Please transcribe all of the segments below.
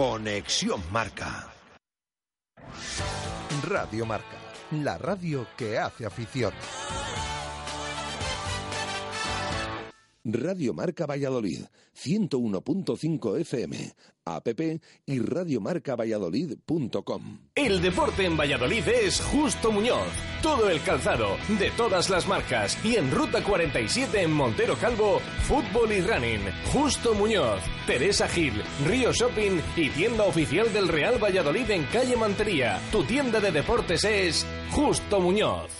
Conexión Marca. Radio Marca, la radio que hace afición. Radio Marca Valladolid, 101.5 FM, app y radiomarcavalladolid.com. El deporte en Valladolid es Justo Muñoz. Todo el calzado, de todas las marcas. Y en Ruta 47 en Montero Calvo, fútbol y running. Justo Muñoz, Teresa Gil, Río Shopping y tienda oficial del Real Valladolid en calle Mantería. Tu tienda de deportes es Justo Muñoz.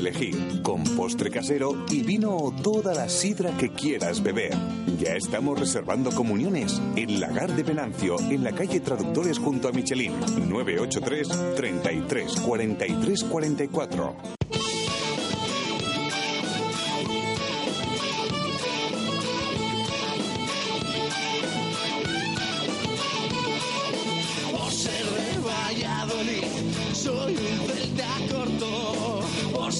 elegir con postre casero y vino o toda la sidra que quieras beber. Ya estamos reservando comuniones en Lagar de Venancio, en la calle Traductores junto a Michelin, 983 33 43 44. Por ser de Valladolid, soy un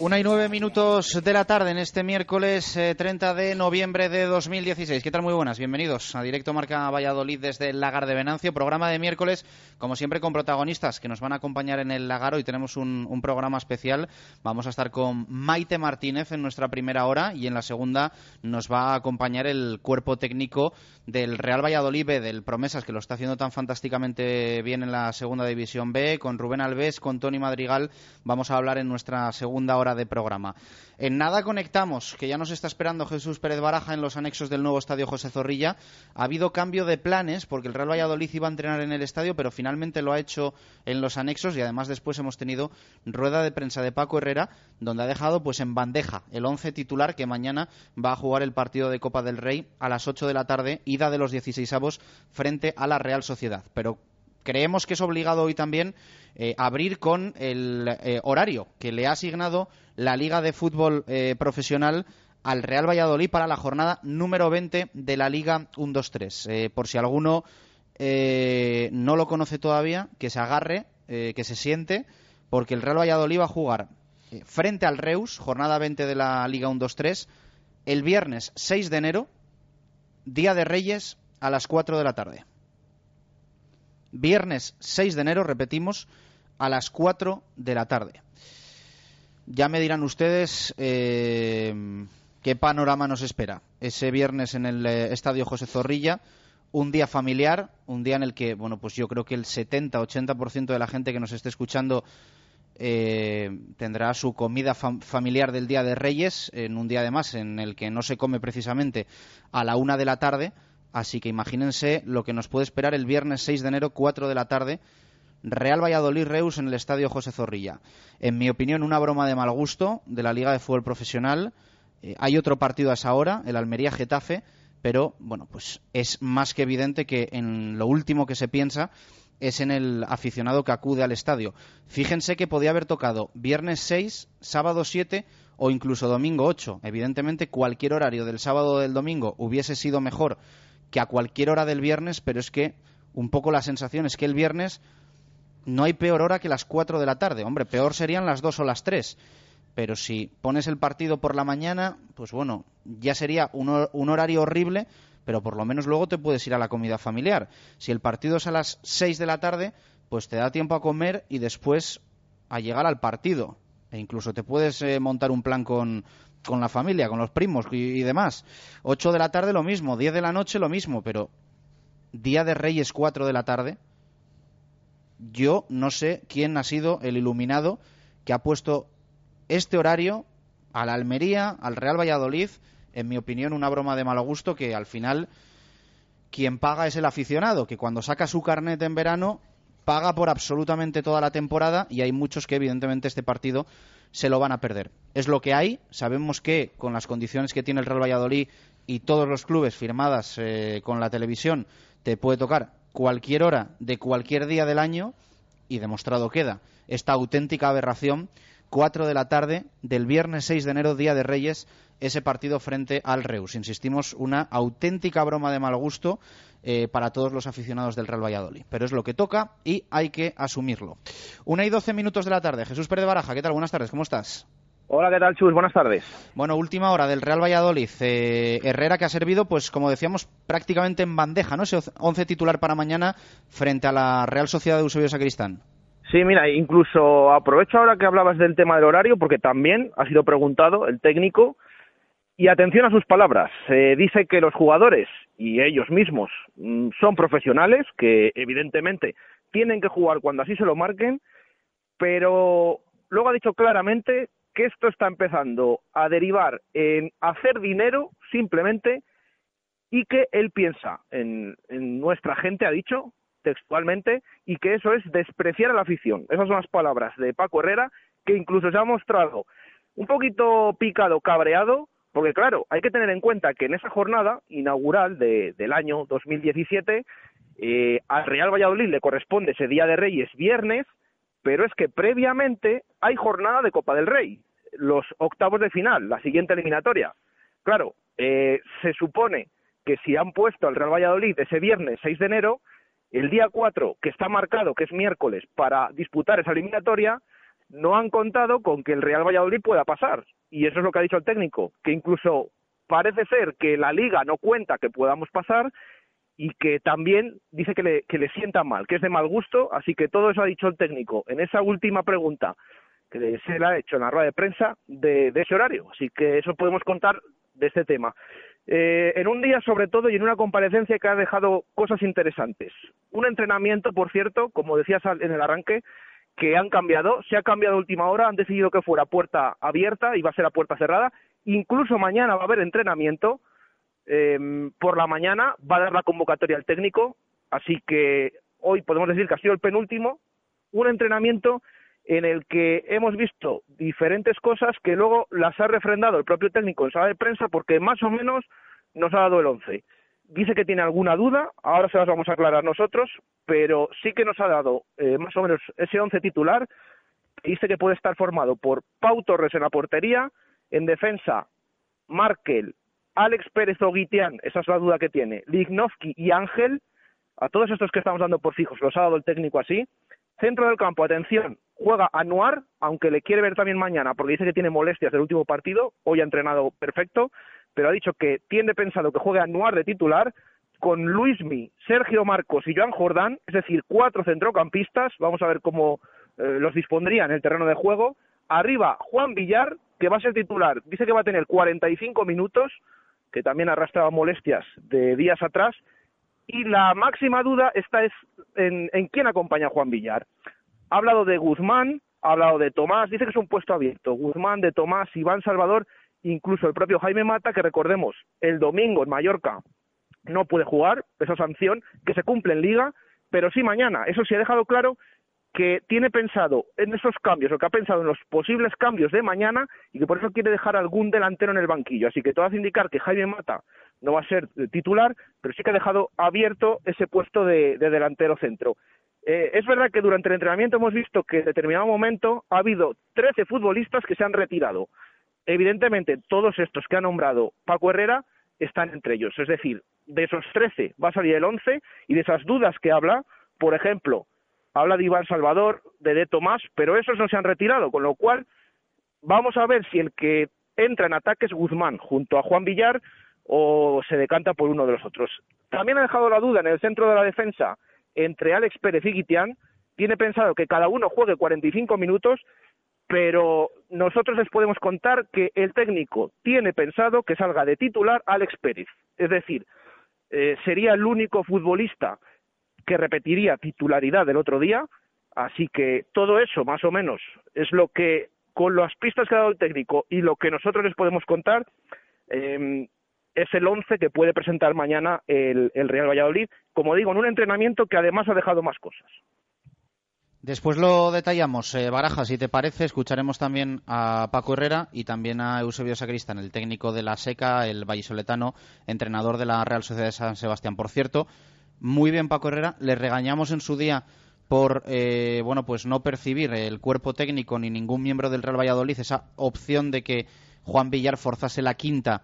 Una y nueve minutos de la tarde en este miércoles eh, 30 de noviembre de 2016. ¿Qué tal? Muy buenas. Bienvenidos a Directo Marca Valladolid desde el Lagar de Venancio. Programa de miércoles, como siempre, con protagonistas que nos van a acompañar en el Lagar. Hoy tenemos un, un programa especial. Vamos a estar con Maite Martínez en nuestra primera hora y en la segunda nos va a acompañar el cuerpo técnico del Real Valladolid B, del Promesas, que lo está haciendo tan fantásticamente bien en la segunda división B, con Rubén Alves, con Tony Madrigal. Vamos a hablar en nuestra segunda hora de programa. En nada conectamos, que ya nos está esperando Jesús Pérez Baraja en los anexos del nuevo estadio José Zorrilla. Ha habido cambio de planes porque el Real Valladolid iba a entrenar en el estadio, pero finalmente lo ha hecho en los anexos y además después hemos tenido rueda de prensa de Paco Herrera, donde ha dejado pues en bandeja el once titular que mañana va a jugar el partido de Copa del Rey a las 8 de la tarde, ida de los 16 avos frente a la Real Sociedad. Pero creemos que es obligado hoy también eh, abrir con el eh, horario que le ha asignado la Liga de Fútbol eh, Profesional al Real Valladolid para la jornada número 20 de la Liga 1-2-3. Eh, por si alguno no lo conoce todavía, que se agarre, que se siente, porque el Real Valladolid va a jugar frente al Reus, jornada 20 de la Liga 1-2-3, el viernes 6 de enero, Día de Reyes, a las 4 de la tarde. Viernes 6 de enero, repetimos, a las 4 de la tarde. Ya me dirán ustedes eh, qué panorama nos espera ese viernes en el eh, Estadio José Zorrilla. Un día familiar, un día en el que, bueno, pues yo creo que el 70-80% de la gente que nos esté escuchando eh, tendrá su comida fam- familiar del Día de Reyes, en un día además en el que no se come precisamente a la una de la tarde. Así que imagínense lo que nos puede esperar el viernes 6 de enero, 4 de la tarde, Real Valladolid Reus en el Estadio José Zorrilla. En mi opinión, una broma de mal gusto de la Liga de Fútbol Profesional. Eh, hay otro partido a esa hora, el Almería Getafe, pero bueno, pues es más que evidente que en lo último que se piensa es en el aficionado que acude al estadio. Fíjense que podía haber tocado viernes 6, sábado 7 o incluso domingo 8. Evidentemente, cualquier horario del sábado o del domingo hubiese sido mejor que a cualquier hora del viernes, pero es que un poco la sensación es que el viernes no hay peor hora que las 4 de la tarde. Hombre, peor serían las 2 o las 3. Pero si pones el partido por la mañana, pues bueno, ya sería un, un horario horrible, pero por lo menos luego te puedes ir a la comida familiar. Si el partido es a las 6 de la tarde, pues te da tiempo a comer y después a llegar al partido. E incluso te puedes eh, montar un plan con, con la familia, con los primos y, demás. 8 de la tarde lo mismo, 10 de la noche lo mismo, pero Día de Reyes 4 de la tarde, yo no sé quién ha sido el iluminado que ha puesto este horario a la Almería, al Real Valladolid, en mi opinión, una broma de mal gusto que al final quien paga es el aficionado, que cuando saca su carnet en verano paga por absolutamente toda la temporada y hay muchos que evidentemente este partido se lo van a perder. Es lo que hay, sabemos que con las condiciones que tiene el Real Valladolid y todos los clubes firmadas eh, con la televisión te puede tocar cualquier hora de cualquier día del año y demostrado queda esta auténtica aberración 4 de la tarde del viernes 6 de enero, Día de Reyes, ese partido frente al Reus. Insistimos, una auténtica broma de mal gusto eh, para todos los aficionados del Real Valladolid. Pero es lo que toca y hay que asumirlo. Una y doce minutos de la tarde. Jesús Pérez de Baraja, ¿qué tal? Buenas tardes, ¿cómo estás? Hola, ¿qué tal, Chus? Buenas tardes. Bueno, última hora del Real Valladolid. Eh, Herrera que ha servido, pues como decíamos, prácticamente en bandeja, ¿no? Ese once titular para mañana frente a la Real Sociedad de Eusebio Sacristán. Sí, mira, incluso aprovecho ahora que hablabas del tema del horario, porque también ha sido preguntado el técnico, y atención a sus palabras. Eh, dice que los jugadores y ellos mismos mm, son profesionales, que evidentemente tienen que jugar cuando así se lo marquen, pero luego ha dicho claramente que esto está empezando a derivar en hacer dinero simplemente y que él piensa en, en nuestra gente, ha dicho, textualmente, y que eso es despreciar a la afición. Esas son las palabras de Paco Herrera, que incluso se ha mostrado un poquito picado, cabreado, porque claro, hay que tener en cuenta que en esa jornada inaugural de, del año 2017, eh, al Real Valladolid le corresponde ese Día de Reyes viernes, pero es que previamente hay jornada de Copa del Rey, los octavos de final, la siguiente eliminatoria. Claro, eh, se supone que si han puesto al Real Valladolid ese viernes 6 de enero, el día 4, que está marcado, que es miércoles, para disputar esa eliminatoria, no han contado con que el Real Valladolid pueda pasar. Y eso es lo que ha dicho el técnico, que incluso parece ser que la liga no cuenta que podamos pasar y que también dice que le, que le sienta mal, que es de mal gusto, así que todo eso ha dicho el técnico en esa última pregunta que se le ha hecho en la rueda de prensa de, ese horario. Así que eso podemos contar de este tema. Eh, en un día, sobre todo, y en una comparecencia que ha dejado cosas interesantes. Un entrenamiento, por cierto, como decías en el arranque, que han cambiado. Se ha cambiado a última hora, han decidido que fuera puerta abierta y va a ser a puerta cerrada. Incluso mañana va a haber entrenamiento. Eh, por la mañana va a dar la convocatoria al técnico, así que hoy podemos decir que ha sido el penúltimo. Un entrenamiento en el que hemos visto diferentes cosas que luego las ha refrendado el propio técnico en sala de prensa porque más o menos nos ha dado el once. Dice que tiene alguna duda, ahora se las vamos a aclarar nosotros, pero sí que nos ha dado eh, más o menos ese once titular. Dice que puede estar formado por Pau Torres en la portería, en defensa Markel, Alex Pérez Oguitián, esa es la duda que tiene, Lignovsky y Ángel, a todos estos que estamos dando por fijos los ha dado el técnico así. Centro del campo, atención, juega Anuar, aunque le quiere ver también mañana, porque dice que tiene molestias del último partido, hoy ha entrenado perfecto, pero ha dicho que tiene pensado que juegue Anuar de titular, con Luismi, Sergio Marcos y Joan Jordán, es decir, cuatro centrocampistas, vamos a ver cómo eh, los dispondría en el terreno de juego. Arriba, Juan Villar, que va a ser titular, dice que va a tener 45 minutos, que también arrastraba molestias de días atrás, y la máxima duda está es en, en quién acompaña a Juan Villar. Ha hablado de Guzmán, ha hablado de Tomás, dice que es un puesto abierto. Guzmán, de Tomás, Iván Salvador, incluso el propio Jaime Mata, que recordemos, el domingo en Mallorca no puede jugar, esa sanción que se cumple en liga, pero sí mañana. Eso sí ha dejado claro que tiene pensado en esos cambios, o que ha pensado en los posibles cambios de mañana y que por eso quiere dejar algún delantero en el banquillo. Así que todo hace indicar que Jaime Mata no va a ser titular, pero sí que ha dejado abierto ese puesto de, delantero centro. Eh, es verdad que durante el entrenamiento hemos visto que en determinado momento ha habido 13 futbolistas que se han retirado. Evidentemente, todos estos que ha nombrado Paco Herrera están entre ellos. Es decir, de esos 13 va a salir el 11 y de esas dudas que habla, por ejemplo, habla de Iván Salvador, de De Tomás, pero esos no se han retirado, con lo cual vamos a ver si el que entra en ataque es Guzmán junto a Juan Villar o se decanta por uno de los otros. También ha dejado la duda en el centro de la defensa entre Alex Pérez y Guitián. Tiene pensado que cada uno juegue 45 minutos, pero nosotros les podemos contar que el técnico tiene pensado que salga de titular Alex Pérez. Es decir, eh, sería el único futbolista que repetiría titularidad del otro día. Así que todo eso, más o menos, es lo que, con las pistas que ha dado el técnico y lo que nosotros les podemos contar, eh, es el once que puede presentar mañana el, Real Valladolid, como digo, en un entrenamiento que además ha dejado más cosas. Después lo detallamos. Eh, Baraja, si te parece, escucharemos también a Paco Herrera y también a Eusebio Sacristán, el técnico de la SECA, el vallisoletano, entrenador de la Real Sociedad de San Sebastián. Por cierto, muy bien Paco Herrera, le regañamos en su día por eh, bueno pues no percibir el cuerpo técnico ni ningún miembro del Real Valladolid esa opción de que Juan Villar forzase la quinta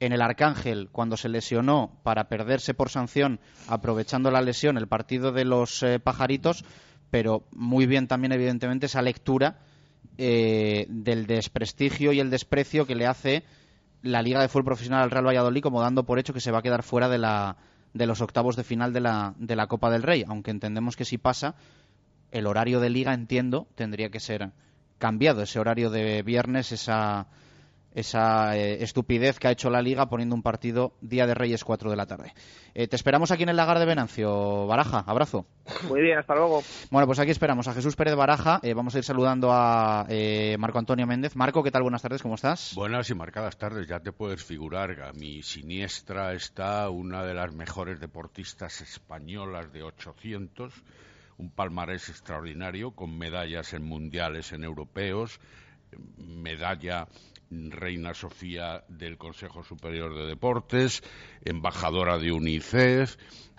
en el Arcángel cuando se lesionó para perderse por sanción aprovechando la lesión el partido de los eh, pajaritos, pero muy bien también evidentemente esa lectura eh, del desprestigio y el desprecio que le hace la Liga de Fútbol Profesional al Real Valladolid como dando por hecho que se va a quedar fuera de, la, de los octavos de final de la, de la Copa del Rey, aunque entendemos que si pasa el horario de liga, entiendo, tendría que ser cambiado, ese horario de viernes, esa esa eh, estupidez que ha hecho la Liga poniendo un partido Día de Reyes 4 de la tarde. Eh, te esperamos aquí en el lagar de Venancio. Baraja, abrazo. Muy bien, hasta luego. Bueno, pues aquí esperamos a Jesús Pérez Baraja. Eh, vamos a ir saludando a Marco Antonio Méndez. Marco, ¿qué tal? Buenas tardes, ¿cómo estás? Buenas y marcadas tardes. Ya te puedes figurar, a mi siniestra está una de las mejores deportistas españolas de 800 un palmarés extraordinario con medallas en mundiales, en europeos, medalla Reina Sofía del Consejo Superior de Deportes, embajadora de UNICEF,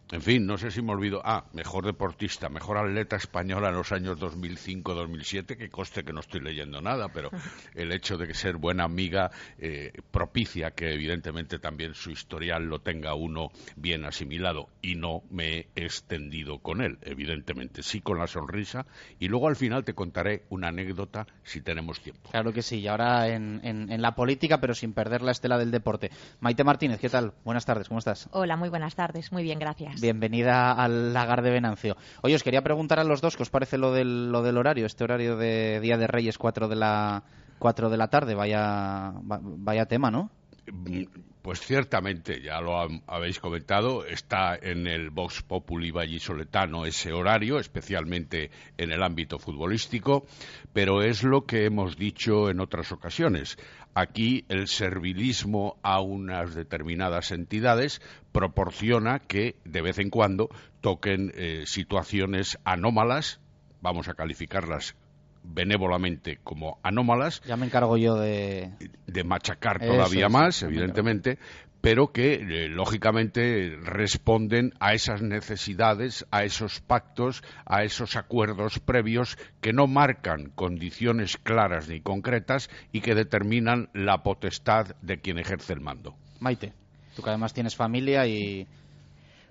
en fin, no sé si me olvido. Ah, mejor deportista, mejor atleta española en los años 2005-2007, que coste que no estoy leyendo nada, pero el hecho de que ser buena amiga eh, propicia que evidentemente también su historial lo tenga uno bien asimilado y no me he extendido con él, evidentemente, sí con la sonrisa. Y luego al final te contaré una anécdota si tenemos tiempo. Claro que sí, y ahora en, en la política, pero sin perder la estela del deporte. Maite Martínez, ¿qué tal? Buenas tardes, ¿cómo estás? Hola, muy buenas tardes, muy bien, gracias. Bienvenida al lagar de Venancio. Oye, os quería preguntar a los dos qué os parece lo del, lo del horario, este horario de Día de Reyes 4 de la, 4 de la tarde. Vaya, vaya tema, ¿no? Pues ciertamente, ya lo habéis comentado, está en el Vox Populi Vallisoletano ese horario, especialmente en el ámbito futbolístico, pero es lo que hemos dicho en otras ocasiones. Aquí el servilismo a unas determinadas entidades proporciona que de vez en cuando toquen eh, situaciones anómalas, vamos a calificarlas benévolamente como anómalas. Ya me encargo yo de... De machacar todavía más, evidentemente, pero que eh, lógicamente responden a esas necesidades, a esos pactos, a esos acuerdos previos que no marcan condiciones claras ni concretas y que determinan la potestad de quien ejerce el mando. Maite, tú que además tienes familia y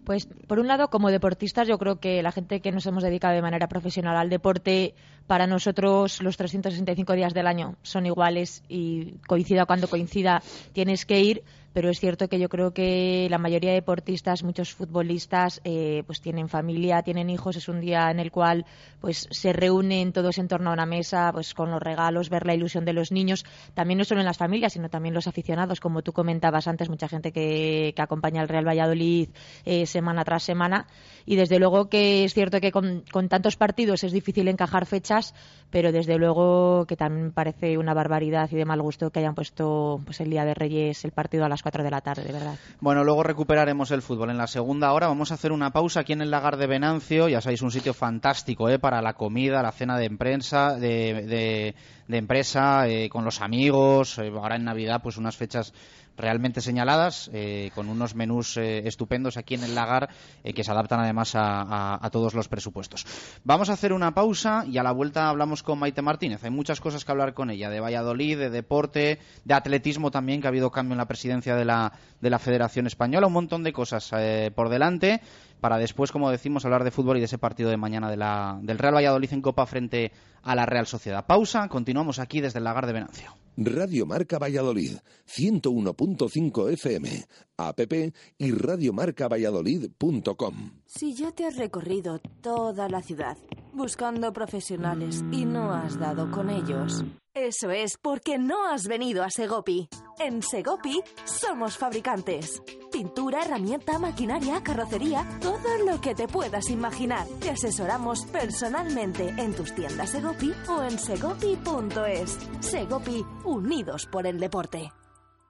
pues por un lado, como deportistas, yo creo que la gente que nos hemos dedicado de manera profesional al deporte, para nosotros los 365 días del año son iguales y coincida cuando coincida, tienes que ir pero es cierto que yo creo que la mayoría de deportistas, muchos futbolistas, eh, pues tienen familia, tienen hijos, es un día en el cual pues se reúnen todos en torno a una mesa, pues con los regalos, ver la ilusión de los niños, también no solo en las familias, sino también los aficionados, como tú comentabas antes, mucha gente que, acompaña al Real Valladolid eh, semana tras semana, y desde luego que es cierto que con, con tantos partidos es difícil encajar fechas, pero desde luego que también parece una barbaridad y de mal gusto que hayan puesto pues el día de Reyes el partido a las 4 de la tarde, de verdad. Bueno, luego recuperaremos el fútbol. En la segunda hora vamos a hacer una pausa aquí en el lagar de Venancio. Ya sabéis, un sitio fantástico ¿eh? para la comida, la cena de, prensa, de, de, empresa, eh, con los amigos. Eh, ahora en Navidad, pues unas fechas realmente señaladas, eh, con unos menús eh, estupendos aquí en el lagar eh, que se adaptan además a, todos los presupuestos. Vamos a hacer una pausa y a la vuelta hablamos con Maite Martínez. Hay muchas cosas que hablar con ella, de Valladolid, de deporte, de atletismo también, que ha habido cambio en la presidencia de la, de la Federación Española, un montón de cosas por delante para después, como decimos, hablar de fútbol y de ese partido de mañana de la, del Real Valladolid en Copa frente a la Real Sociedad. Pausa, continuamos aquí desde el Lagar de Venancio. Radio Marca Valladolid, 101.5 FM, app y radiomarcavalladolid.com. Si ya te has recorrido toda la ciudad buscando profesionales y no has dado con ellos. Eso es porque no has venido a Segopi. En Segopi somos fabricantes. Pintura, herramienta, maquinaria, carrocería, todo lo que te puedas imaginar. Te asesoramos personalmente en tus tiendas Segopi o en segopi.es. Segopi, unidos por el deporte.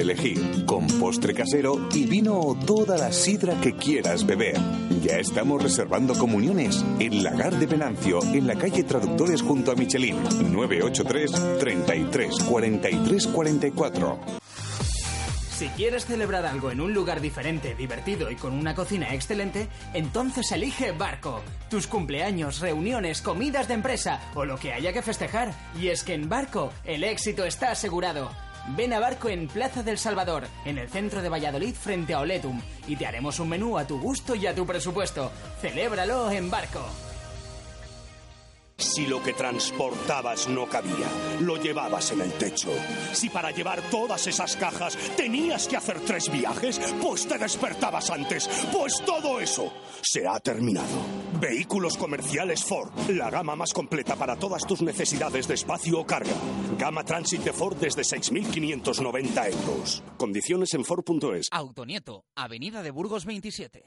elegir, con postre casero y vino o toda la sidra que quieras beber. Ya estamos reservando comuniones en Lagar de Venancio, en la calle Traductores junto a Michelin, 983 33 43 44. Si quieres celebrar algo en un lugar diferente, divertido y con una cocina excelente, entonces elige Barco. Tus cumpleaños, reuniones, comidas de empresa o lo que haya que festejar. Y es que en Barco el éxito está asegurado. Ven a Barco en Plaza del Salvador, en el centro de Valladolid frente a Oletum, y te haremos un menú a tu gusto y a tu presupuesto. Celébralo en Barco. Si lo que transportabas no cabía, lo llevabas en el techo. Si para llevar todas esas cajas tenías que hacer tres viajes, pues te despertabas antes. Pues todo eso se ha terminado. Vehículos comerciales Ford, la gama más completa para todas tus necesidades de espacio o carga. Gama Transit de Ford desde 6.590 euros. Condiciones en Ford.es. Autonieto, Avenida de Burgos 27.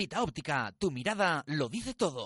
Óptica, tu mirada lo dice todo.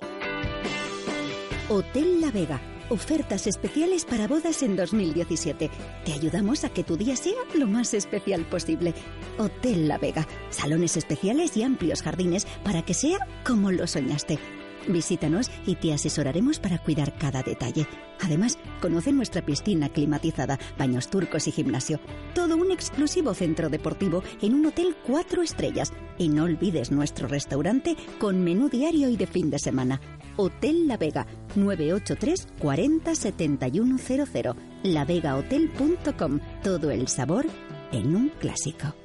Hotel La Vega. Ofertas especiales para bodas en 2017. Te ayudamos a que tu día sea lo más especial posible. Hotel La Vega. Salones especiales y amplios jardines para que sea como lo soñaste. Visítanos y te asesoraremos para cuidar cada detalle. Además, conoce nuestra piscina climatizada, baños turcos y gimnasio. Todo un exclusivo centro deportivo en un hotel cuatro estrellas. Y no olvides nuestro restaurante con menú diario y de fin de semana. Hotel La Vega, 983 40 7100. lavegahotel.com. Todo el sabor en un clásico.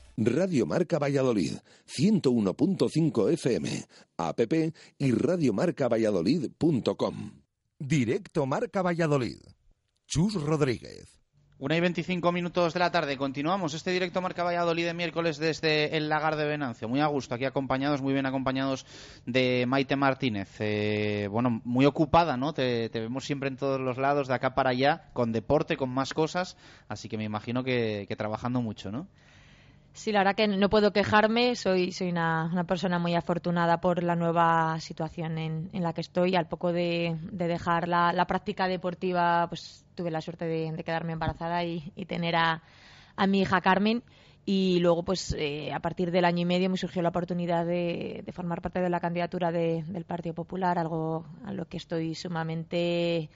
Radio Marca Valladolid, 101.5 FM, app y radiomarcavalladolid.com. Directo Marca Valladolid. Chus Rodríguez. Una y 25 minutos de la tarde. Continuamos este directo Marca Valladolid de miércoles desde el Lagar de Venancio. Muy a gusto, aquí acompañados, muy bien acompañados de Maite Martínez. Eh, bueno, muy ocupada, ¿no? Te, vemos siempre en todos los lados, de acá para allá, con deporte, con más cosas. Así que me imagino que trabajando mucho, ¿no? Sí, la verdad que no puedo quejarme. Soy, soy una, persona muy afortunada por la nueva situación en, en la que estoy. Al poco de, de dejar la, la, práctica deportiva, pues tuve la suerte de, quedarme embarazada y, tener a, a, mi hija Carmen. Y luego, pues eh, a partir del año y medio me surgió la oportunidad de, de formar parte de la candidatura de, del Partido Popular, algo a lo que estoy sumamente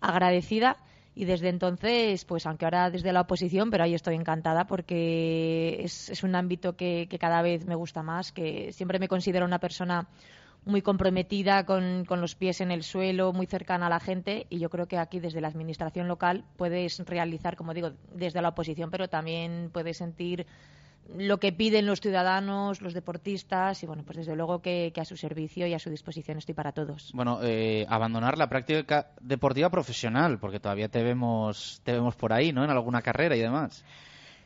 agradecida y desde entonces, pues aunque ahora desde la oposición, pero ahí estoy encantada porque es, un ámbito que, que, cada vez me gusta más, que siempre me considero una persona muy comprometida con, con, los pies en el suelo, muy cercana a la gente. Y yo creo que aquí desde la administración local puedes realizar, como digo, desde la oposición, pero también puedes sentir lo que piden los ciudadanos, los deportistas y bueno, pues desde luego que, que, a su servicio y a su disposición estoy para todos. Bueno, eh, abandonar la práctica deportiva profesional, porque todavía te vemos, te vemos por ahí, ¿no? En alguna carrera y demás.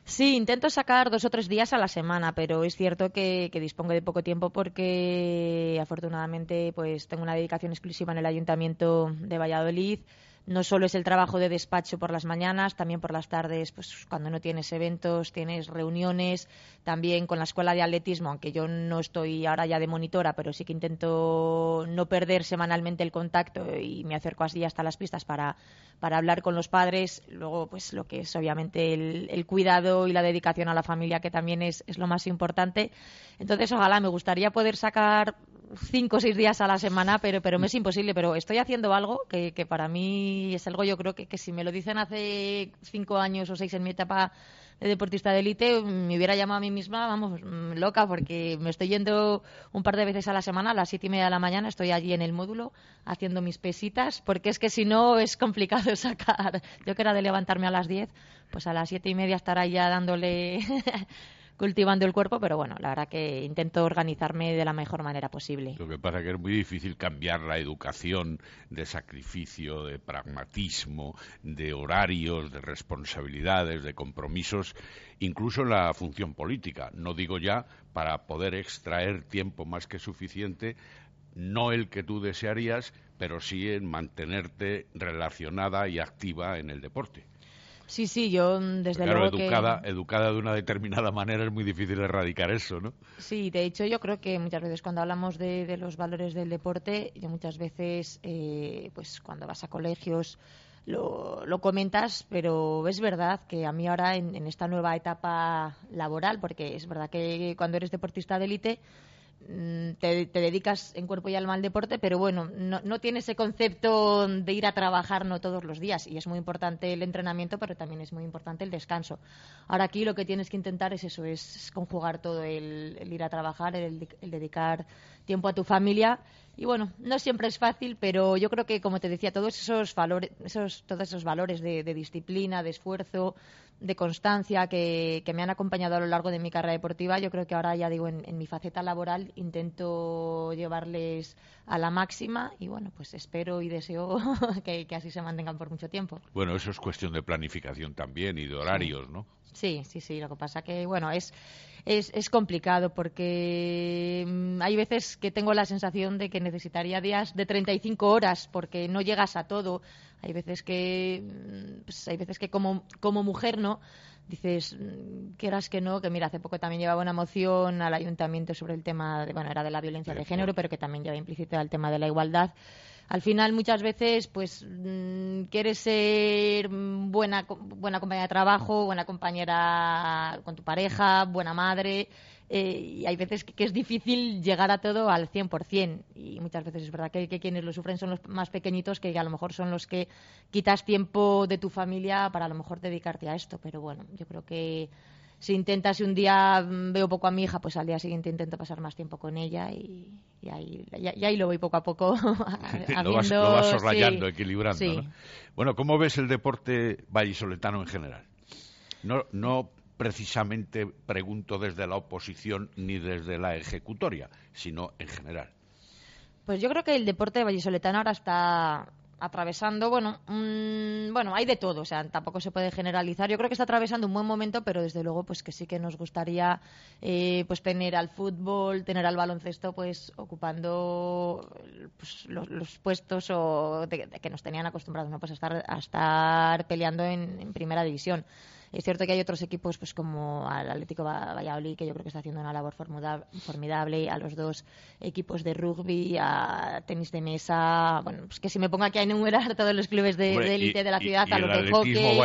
Sí, intento sacar dos o tres días a la semana, pero es cierto que, que, dispongo de poco tiempo porque afortunadamente pues tengo una dedicación exclusiva en el Ayuntamiento de Valladolid no solo es el trabajo de despacho por las mañanas, también por las tardes, pues cuando no tienes eventos, tienes reuniones, también con la escuela de atletismo, aunque yo no estoy ahora ya de monitora, pero sí que intento no perder semanalmente el contacto y me acerco así hasta las pistas para, para hablar con los padres. Luego, pues lo que es obviamente el, el cuidado y la dedicación a la familia, que también es, es lo más importante. Entonces, ojalá me gustaría poder sacar cinco o seis días a la semana, pero, pero me es imposible. Pero estoy haciendo algo que, que para mí es algo, yo creo que, que, si me lo dicen hace cinco años o seis en mi etapa de deportista de élite, me hubiera llamado a mí misma, vamos, loca, porque me estoy yendo un par de veces a la semana, a las siete y media de la mañana, estoy allí en el módulo haciendo mis pesitas, porque es que si no es complicado sacar. Yo que era de levantarme a las diez, pues a las siete y media estar ahí ya dándole cultivando el cuerpo, pero bueno, la verdad que intento organizarme de la mejor manera posible. Lo que pasa es que es muy difícil cambiar la educación de sacrificio, de pragmatismo, de horarios, de responsabilidades, de compromisos, incluso en la función política. No digo ya para poder extraer tiempo más que suficiente, no el que tú desearías, pero sí en mantenerte relacionada y activa en el deporte. Sí, sí, yo mm, desde claro, luego educada, que... educada de una determinada manera es muy difícil erradicar eso, ¿no? Sí, de hecho yo creo que muchas veces cuando hablamos de, de los valores del deporte, yo muchas veces, eh, pues cuando vas a colegios lo, lo, comentas, pero es verdad que a mí ahora en, en esta nueva etapa laboral, porque es verdad que cuando eres deportista de élite te, te, dedicas en cuerpo y alma al deporte, pero bueno, no, no tiene ese concepto de ir a trabajar no todos los días y es muy importante el entrenamiento, pero también es muy importante el descanso. Ahora aquí lo que tienes que intentar es eso, es conjugar todo el, el ir a trabajar, el, dedicar tiempo a tu familia y bueno, no siempre es fácil, pero yo creo que como te decía, todos esos valores, esos, todos esos valores de, de disciplina, de esfuerzo, de constancia que, que, me han acompañado a lo largo de mi carrera deportiva. Yo creo que ahora, ya digo, en, en, mi faceta laboral intento llevarles a la máxima y bueno, pues espero y deseo que, que así se mantengan por mucho tiempo. Bueno, eso es cuestión de planificación también y de horarios, sí. ¿no? Sí, sí, sí. Lo que pasa que, bueno, es, es, es complicado porque mmm, hay veces que tengo la sensación de que necesitaría días de 35 horas porque no llegas a todo. Hay veces que, pues, hay veces que como, como mujer, ¿no? dices, quieras que no, que mira, hace poco también llevaba una moción al ayuntamiento sobre el tema, de, bueno, era de la violencia de género, pero que también lleva implícito el tema de la igualdad. Al final, muchas veces, pues, mmm, quieres ser buena, buena compañera de trabajo, buena compañera con tu pareja, buena madre, eh, y hay veces que, que, es difícil llegar a todo al 100%. Y muchas veces es verdad que, que, quienes lo sufren son los más pequeñitos, que a lo mejor son los que quitas tiempo de tu familia para a lo mejor dedicarte a esto. Pero bueno, yo creo que si intentas, si un día veo poco a mi hija, pues al día siguiente intento pasar más tiempo con ella y, y, ahí, y, y ahí, lo voy poco a poco. lo, vas, lo vas sorrayando, sí, equilibrando. Sí. ¿no? Bueno, ¿cómo ves el deporte vallisoletano en general? No, no precisamente pregunto desde la oposición ni desde la ejecutoria, sino en general. Pues yo creo que el deporte vallisoletano ahora está atravesando, bueno, mmm, bueno, hay de todo, o sea, tampoco se puede generalizar. Yo creo que está atravesando un buen momento, pero desde luego, pues que sí que nos gustaría, eh, pues tener al fútbol, tener al baloncesto, pues ocupando pues, los, los, puestos o de, que nos tenían acostumbrados, ¿no? Pues a estar, a estar peleando en primera división. Es cierto que hay otros equipos, pues como al Atlético Valladolid, que yo creo que está haciendo una labor formidable, a los dos equipos de rugby, a tenis de mesa, bueno, pues que si me pongo aquí a enumerar todos los clubes de élite de, la ciudad, a los de hockey,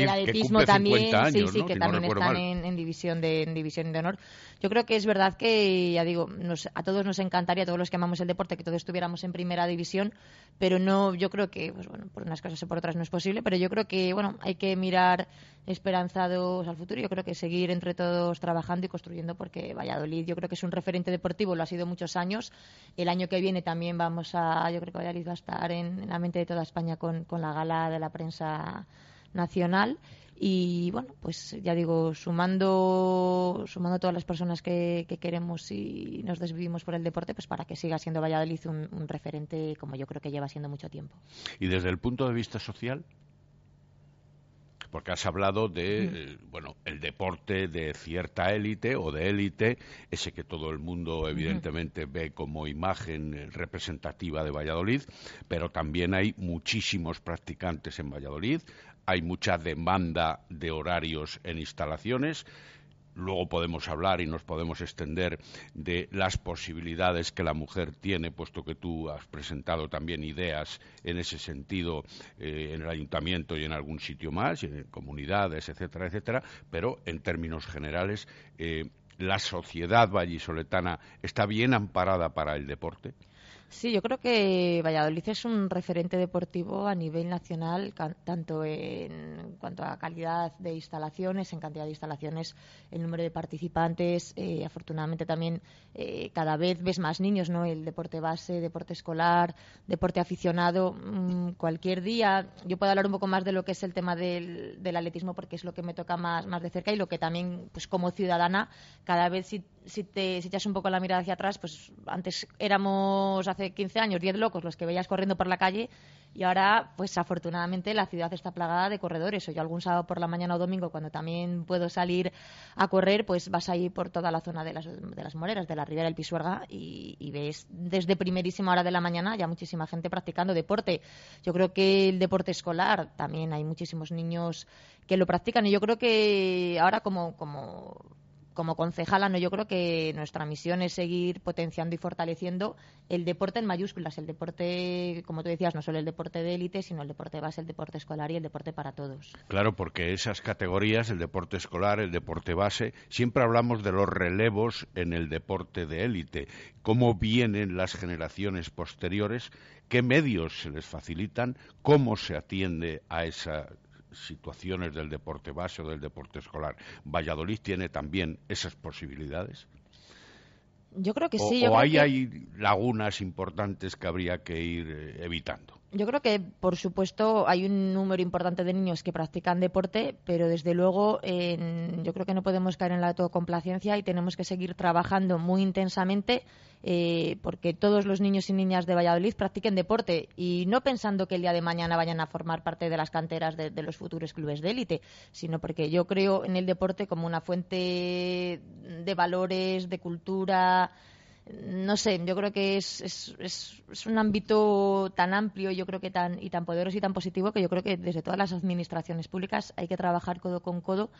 el atletismo también, sí, sí, que también están en, división de, en división de honor. Yo creo que es verdad que, ya digo, a todos nos encantaría, a todos los que amamos el deporte, que todos estuviéramos en primera división, pero no, yo creo que, pues bueno, por unas cosas y por otras no es posible, pero yo creo que, bueno, hay que mirar esperanzados al futuro. Yo creo que seguir entre todos trabajando y construyendo, porque Valladolid yo creo que es un referente deportivo, lo ha sido muchos años. El año que viene también vamos a, yo creo que Valladolid va a estar en, la mente de toda España con, con la gala de la prensa nacional y bueno, pues ya digo, sumando, sumando todas las personas que, queremos y nos desvivimos por el deporte, pues para que siga siendo Valladolid un, un referente como yo creo que lleva siendo mucho tiempo. Y desde el punto de vista social, porque has hablado de eh, bueno el deporte de cierta élite o de élite ese que todo el mundo evidentemente ve como imagen representativa de Valladolid pero también hay muchísimos practicantes en Valladolid hay mucha demanda de horarios en instalaciones. Luego podemos hablar y nos podemos extender de las posibilidades que la mujer tiene, puesto que tú has presentado también ideas en ese sentido eh, en el ayuntamiento y en algún sitio más, en comunidades, etcétera, etcétera. Pero en términos generales, eh, ¿la sociedad vallisoletana está bien amparada para el deporte? Sí, yo creo que Valladolid es un referente deportivo a nivel nacional, tanto en cuanto a calidad de instalaciones, en cantidad de instalaciones, el número de participantes. Eh, afortunadamente también eh, cada vez ves más niños, ¿no? El deporte base, deporte escolar, deporte aficionado. Mm, cualquier día, yo puedo hablar un poco más de lo que es el tema del, atletismo porque es lo que me toca más, de cerca y lo que también, pues como ciudadana, cada vez si, si te si echas un poco la mirada hacia atrás, pues antes éramos hace 15 años 10 locos los que veías corriendo por la calle y ahora, pues afortunadamente, la ciudad está plagada de corredores. O yo algún sábado por la mañana o domingo, cuando también puedo salir a correr, pues vas ahí por toda la zona de las, de las Moreras, de la Ribera del Pisuerga, y, y, ves desde primerísima hora de la mañana ya muchísima gente practicando deporte. Yo creo que el deporte escolar también hay muchísimos niños que lo practican, y yo creo que ahora como, como como concejala, no, yo creo que nuestra misión es seguir potenciando y fortaleciendo el deporte en mayúsculas, el deporte, como tú decías, no solo el deporte de élite, sino el deporte base, el deporte escolar y el deporte para todos. Claro, porque esas categorías, el deporte escolar, el deporte base, siempre hablamos de los relevos en el deporte de élite, cómo vienen las generaciones posteriores, qué medios se les facilitan, cómo se atiende a esa situaciones del deporte base o del deporte escolar. ¿Valladolid tiene también esas posibilidades? Yo creo que sí. ¿O ahí hay lagunas importantes que habría que ir eh, evitando? Yo creo que, por supuesto, hay un número importante de niños que practican deporte, pero desde luego yo creo que no podemos caer en la autocomplacencia y tenemos que seguir trabajando muy intensamente eh, porque todos los niños y niñas de Valladolid practiquen deporte y no pensando que el día de mañana vayan a formar parte de las canteras de, los futuros clubes de élite, sino porque yo creo en el deporte como una fuente de valores, de cultura, no sé, yo creo que es, es, un ámbito tan amplio yo creo que tan, y tan poderoso y tan positivo que yo creo que desde todas las administraciones públicas hay que trabajar codo con codo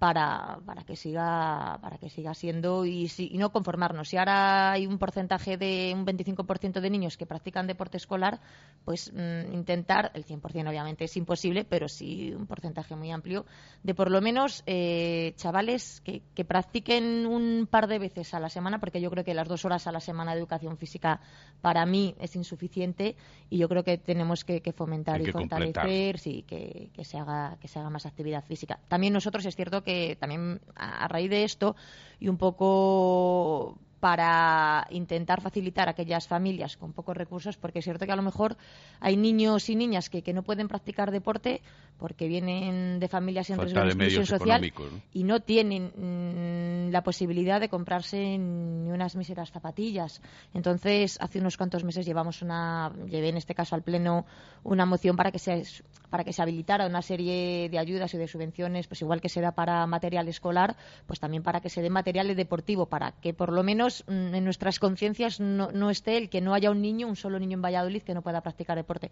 para, que siga para que siga siendo y, y no conformarnos. Si ahora hay un porcentaje de un 25% de niños que practican deporte escolar, pues mm, intentar, el 100% obviamente es imposible, pero sí un porcentaje muy amplio, de por lo menos eh, chavales que, que practiquen un par de veces a la semana, porque yo creo que las dos horas a la semana de educación física para mí es insuficiente y yo creo que tenemos que, fomentar y fortalecer, sí, que, se haga, que se haga más actividad física. También nosotros es cierto que también a raíz de esto y un poco para intentar facilitar a aquellas familias con pocos recursos, porque es cierto que a lo mejor hay niños y niñas que, que no pueden practicar deporte porque vienen de familias en riesgo de exclusión social y no tienen mm, la posibilidad de comprarse ni unas míseras zapatillas. Entonces, hace unos cuantos meses llevamos una, llevé en este caso al Pleno una moción para que se, para que se habilitara una serie de ayudas y de subvenciones, pues igual que se da para material escolar, pues también para que se dé material deportivo, para que por lo menos Mm, en nuestras conciencias no, no esté el que no haya un niño, un solo niño en Valladolid que no pueda practicar deporte.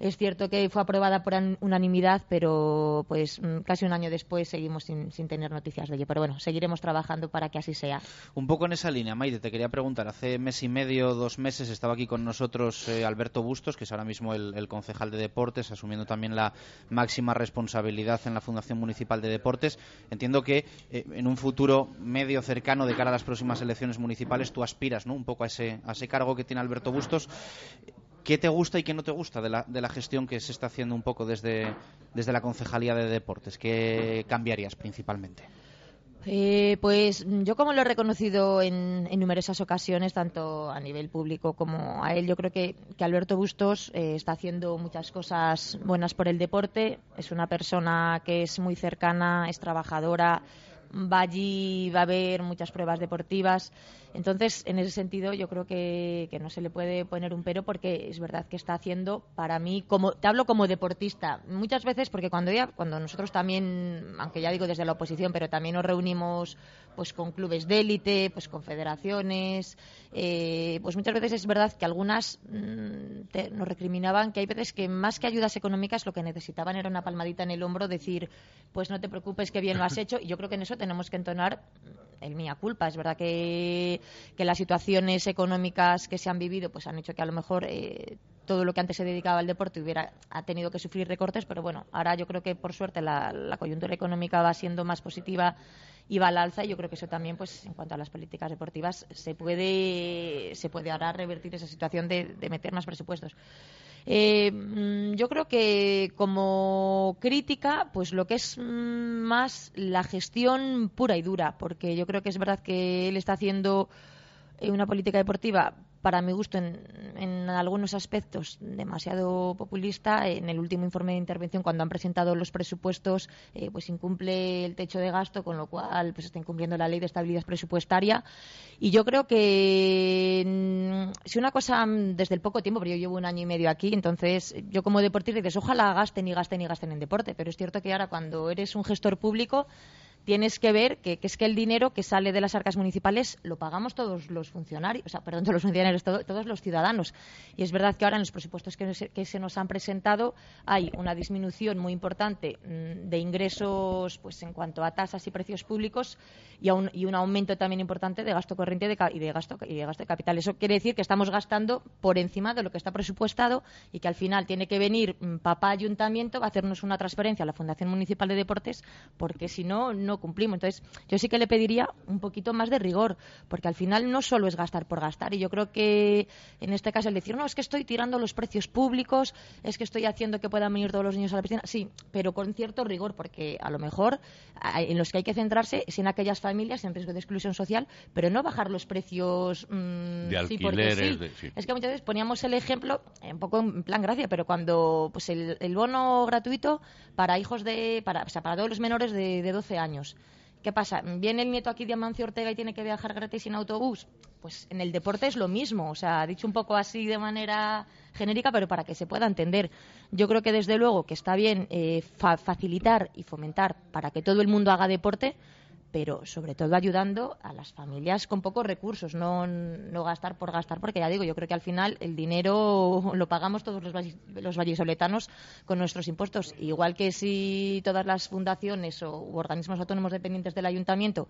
Es cierto que fue aprobada por unanimidad, pero pues mm, casi un año después seguimos sin, tener noticias de ello. Pero bueno, seguiremos trabajando para que así sea. Un poco en esa línea, Maite, te quería preguntar. Hace mes y medio, dos meses, estaba aquí con nosotros eh, Alberto Bustos, que es ahora mismo el, concejal de deportes, asumiendo también la máxima responsabilidad en la Fundación Municipal de Deportes. Entiendo que eh, en un futuro medio cercano, de cara a las próximas elecciones municipales, tú aspiras ¿no? un poco a ese, a ese cargo que tiene Alberto Bustos. ¿Qué te gusta y qué no te gusta de la, de la gestión que se está haciendo un poco desde, desde la Concejalía de Deportes? ¿Qué cambiarías principalmente? Eh, pues yo como lo he reconocido en, numerosas ocasiones, tanto a nivel público como a él, yo creo que, Alberto Bustos eh, está haciendo muchas cosas buenas por el deporte. Es una persona que es muy cercana, es trabajadora, va allí, va a haber muchas pruebas deportivas. Entonces, en ese sentido, yo creo que, no se le puede poner un pero porque es verdad que está haciendo para mí, como te hablo como deportista, muchas veces porque cuando ya, cuando nosotros también, aunque ya digo desde la oposición, pero también nos reunimos pues con clubes de élite, pues con federaciones, eh, pues muchas veces es verdad que algunas mm, nos recriminaban que hay veces que más que ayudas económicas lo que necesitaban era una palmadita en el hombro, decir, pues no te preocupes que bien lo has hecho. Y yo creo que en eso tenemos que entonar el mía culpa. Es verdad que, las situaciones económicas que se han vivido pues han hecho que a lo mejor eh, todo lo que antes se dedicaba al deporte hubiera ha tenido que sufrir recortes, pero bueno, ahora yo creo que por suerte la, coyuntura económica va siendo más positiva y va al alza y yo creo que eso también pues en cuanto a las políticas deportivas se puede se puede ahora revertir esa situación de, de meter más presupuestos. Eh, mm, yo creo que como crítica, pues lo que es mm, más la gestión pura y dura, porque yo creo que es verdad que él está haciendo eh, una política deportiva para mi gusto, en, algunos aspectos demasiado populista. En el último informe de intervención, cuando han presentado los presupuestos, eh, pues incumple el techo de gasto, con lo cual pues está incumpliendo la ley de estabilidad presupuestaria. Y yo creo que mm, si una cosa mm, desde el poco tiempo, pero yo llevo un año y medio aquí, entonces yo como deportista dices, ojalá gasten y gasten y gasten en deporte, pero es cierto que ahora cuando eres un gestor público tienes que ver que, es que el dinero que sale de las arcas municipales lo pagamos todos los funcionarios, o sea, perdón, todos los funcionarios, todos los ciudadanos. Y es verdad que ahora en los presupuestos que, se nos han presentado hay una disminución muy importante mm, de ingresos pues en cuanto a tasas y precios públicos y, un, aumento también importante de gasto corriente y, de gasto, y de gasto capital. Eso quiere decir que estamos gastando por encima de lo que está presupuestado y que al final tiene que venir mm, papá ayuntamiento a hacernos una transferencia a la Fundación Municipal de Deportes porque si no, no cumplimos. Entonces, yo sí que le pediría un poquito más de rigor, porque al final no solo es gastar por gastar. Y yo creo que en este caso el decir, no, es que estoy tirando los precios públicos, es que estoy haciendo que puedan venir todos los niños a la piscina. Sí, pero con cierto rigor, porque a lo mejor en los que hay que centrarse es en aquellas familias en riesgo de exclusión social, pero no bajar los precios mm, de alquileres. Es que muchas veces poníamos el ejemplo, un poco en plan gracia, pero cuando pues el, el bono gratuito para hijos de, para, o sea, para todos los menores de, de 12 años ¿Qué pasa? ¿Viene el nieto aquí de Amancio Ortega y tiene que viajar gratis en autobús? Pues en el deporte es lo mismo, o sea, dicho un poco así de manera genérica, pero para que se pueda entender. Yo creo que desde luego que está bien eh, facilitar y fomentar para que todo el mundo haga deporte, pero sobre todo ayudando a las familias con pocos recursos, no, no gastar por gastar, porque ya digo, yo creo que al final el dinero lo pagamos todos los, los vallisoletanos con nuestros impuestos. Igual que si todas las fundaciones o u organismos autónomos dependientes del ayuntamiento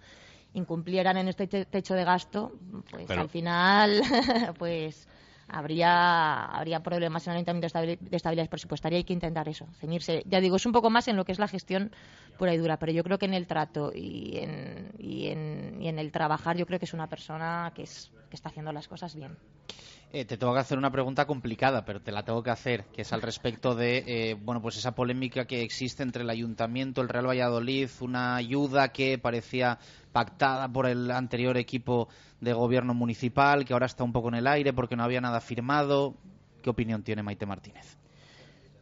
incumplieran en este techo de gasto, pues al final, pues habría, habría problemas en el Ayuntamiento de estabilidad presupuestaria. Hay que intentar eso, ceñirse. Ya digo, es un poco más en lo que es la gestión pura y dura, pero yo creo que en el trato y en, y en, y en el trabajar, yo creo que es una persona que, es, que está haciendo las cosas bien. Eh, te tengo que hacer una pregunta complicada, pero te la tengo que hacer, que es al respecto de eh, bueno, pues esa polémica que existe entre el Ayuntamiento, el Real Valladolid, una ayuda que parecía pactada por el anterior equipo de gobierno municipal, que ahora está un poco en el aire porque no había nada firmado. ¿Qué opinión tiene Maite Martínez?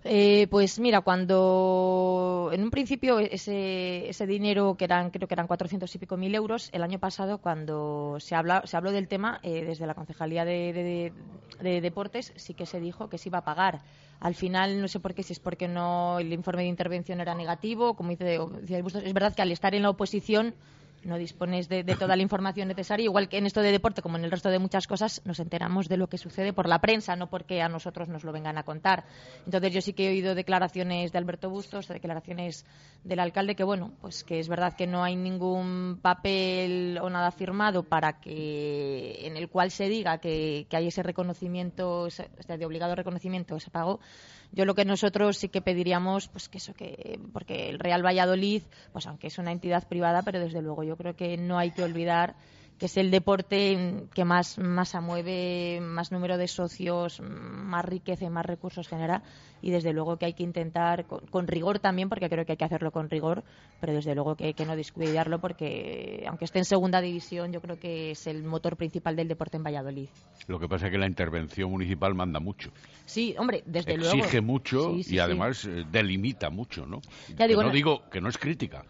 Eh, pues mira, cuando en un principio ese, ese dinero que eran creo que eran 400 y pico mil euros, el año pasado cuando se, habla, se habló del tema eh, desde la Concejalía de, Deportes sí que se dijo que se iba a pagar. Al final no sé por qué, si es porque no el informe de intervención era negativo, como dice, es verdad que al estar en la oposición no dispones de, toda la información necesaria. Igual que en esto de deporte, como en el resto de muchas cosas, nos enteramos de lo que sucede por la prensa, no porque a nosotros nos lo vengan a contar. Entonces yo sí que he oído declaraciones de Alberto Bustos, declaraciones del alcalde, que bueno, pues que es verdad que no hay ningún papel o nada firmado para que en el cual se diga que, hay ese reconocimiento, ese, de obligado reconocimiento, ese pago yo lo que nosotros sí que pediríamos, pues que eso, que porque el Real Valladolid, pues aunque es una entidad privada, pero desde luego yo creo que no hay que olvidar que es el deporte que más masa mueve, más número de socios, más riqueza y más recursos genera. Y desde luego que hay que intentar, con, rigor también, porque creo que hay que hacerlo con rigor, pero desde luego que hay que no descuidarlo, porque aunque esté en segunda división, yo creo que es el motor principal del deporte en Valladolid. Lo que pasa es que la intervención municipal manda mucho. Sí, hombre, desde luego. Exige mucho y además eh, delimita mucho, ¿no? Ya digo, no digo que no es crítica,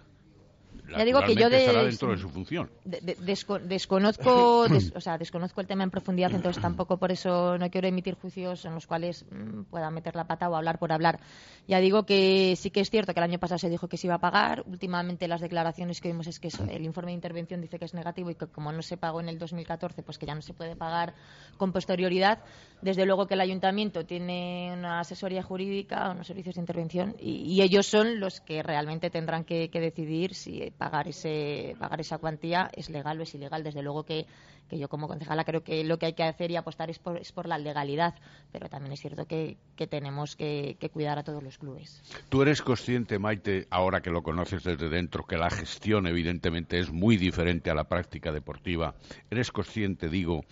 ya digo que yo dentro de su función. desconozco, o sea, desconozco el tema en profundidad, entonces tampoco por eso no quiero emitir juicios en los cuales mm, pueda meter la pata o hablar por hablar. Ya digo que sí que es cierto que el año pasado se dijo que se iba a pagar. Últimamente las declaraciones que vimos es que el informe de intervención dice que es negativo y que como no se pagó en el 2014, pues que ya no se puede pagar con posterioridad. Desde luego que el ayuntamiento tiene una asesoría jurídica, unos servicios de intervención y, ellos son los que realmente tendrán que, que decidir si pagar ese pagar esa cuantía es legal o es ilegal. Desde luego que, que yo como concejala creo que lo que hay que hacer y apostar es por, es por la legalidad, pero también es cierto que, que tenemos que, que, cuidar a todos los clubes. ¿Tú eres consciente, Maite, ahora que lo conoces desde dentro, que la gestión evidentemente es muy diferente a la práctica deportiva? ¿Eres consciente, digo,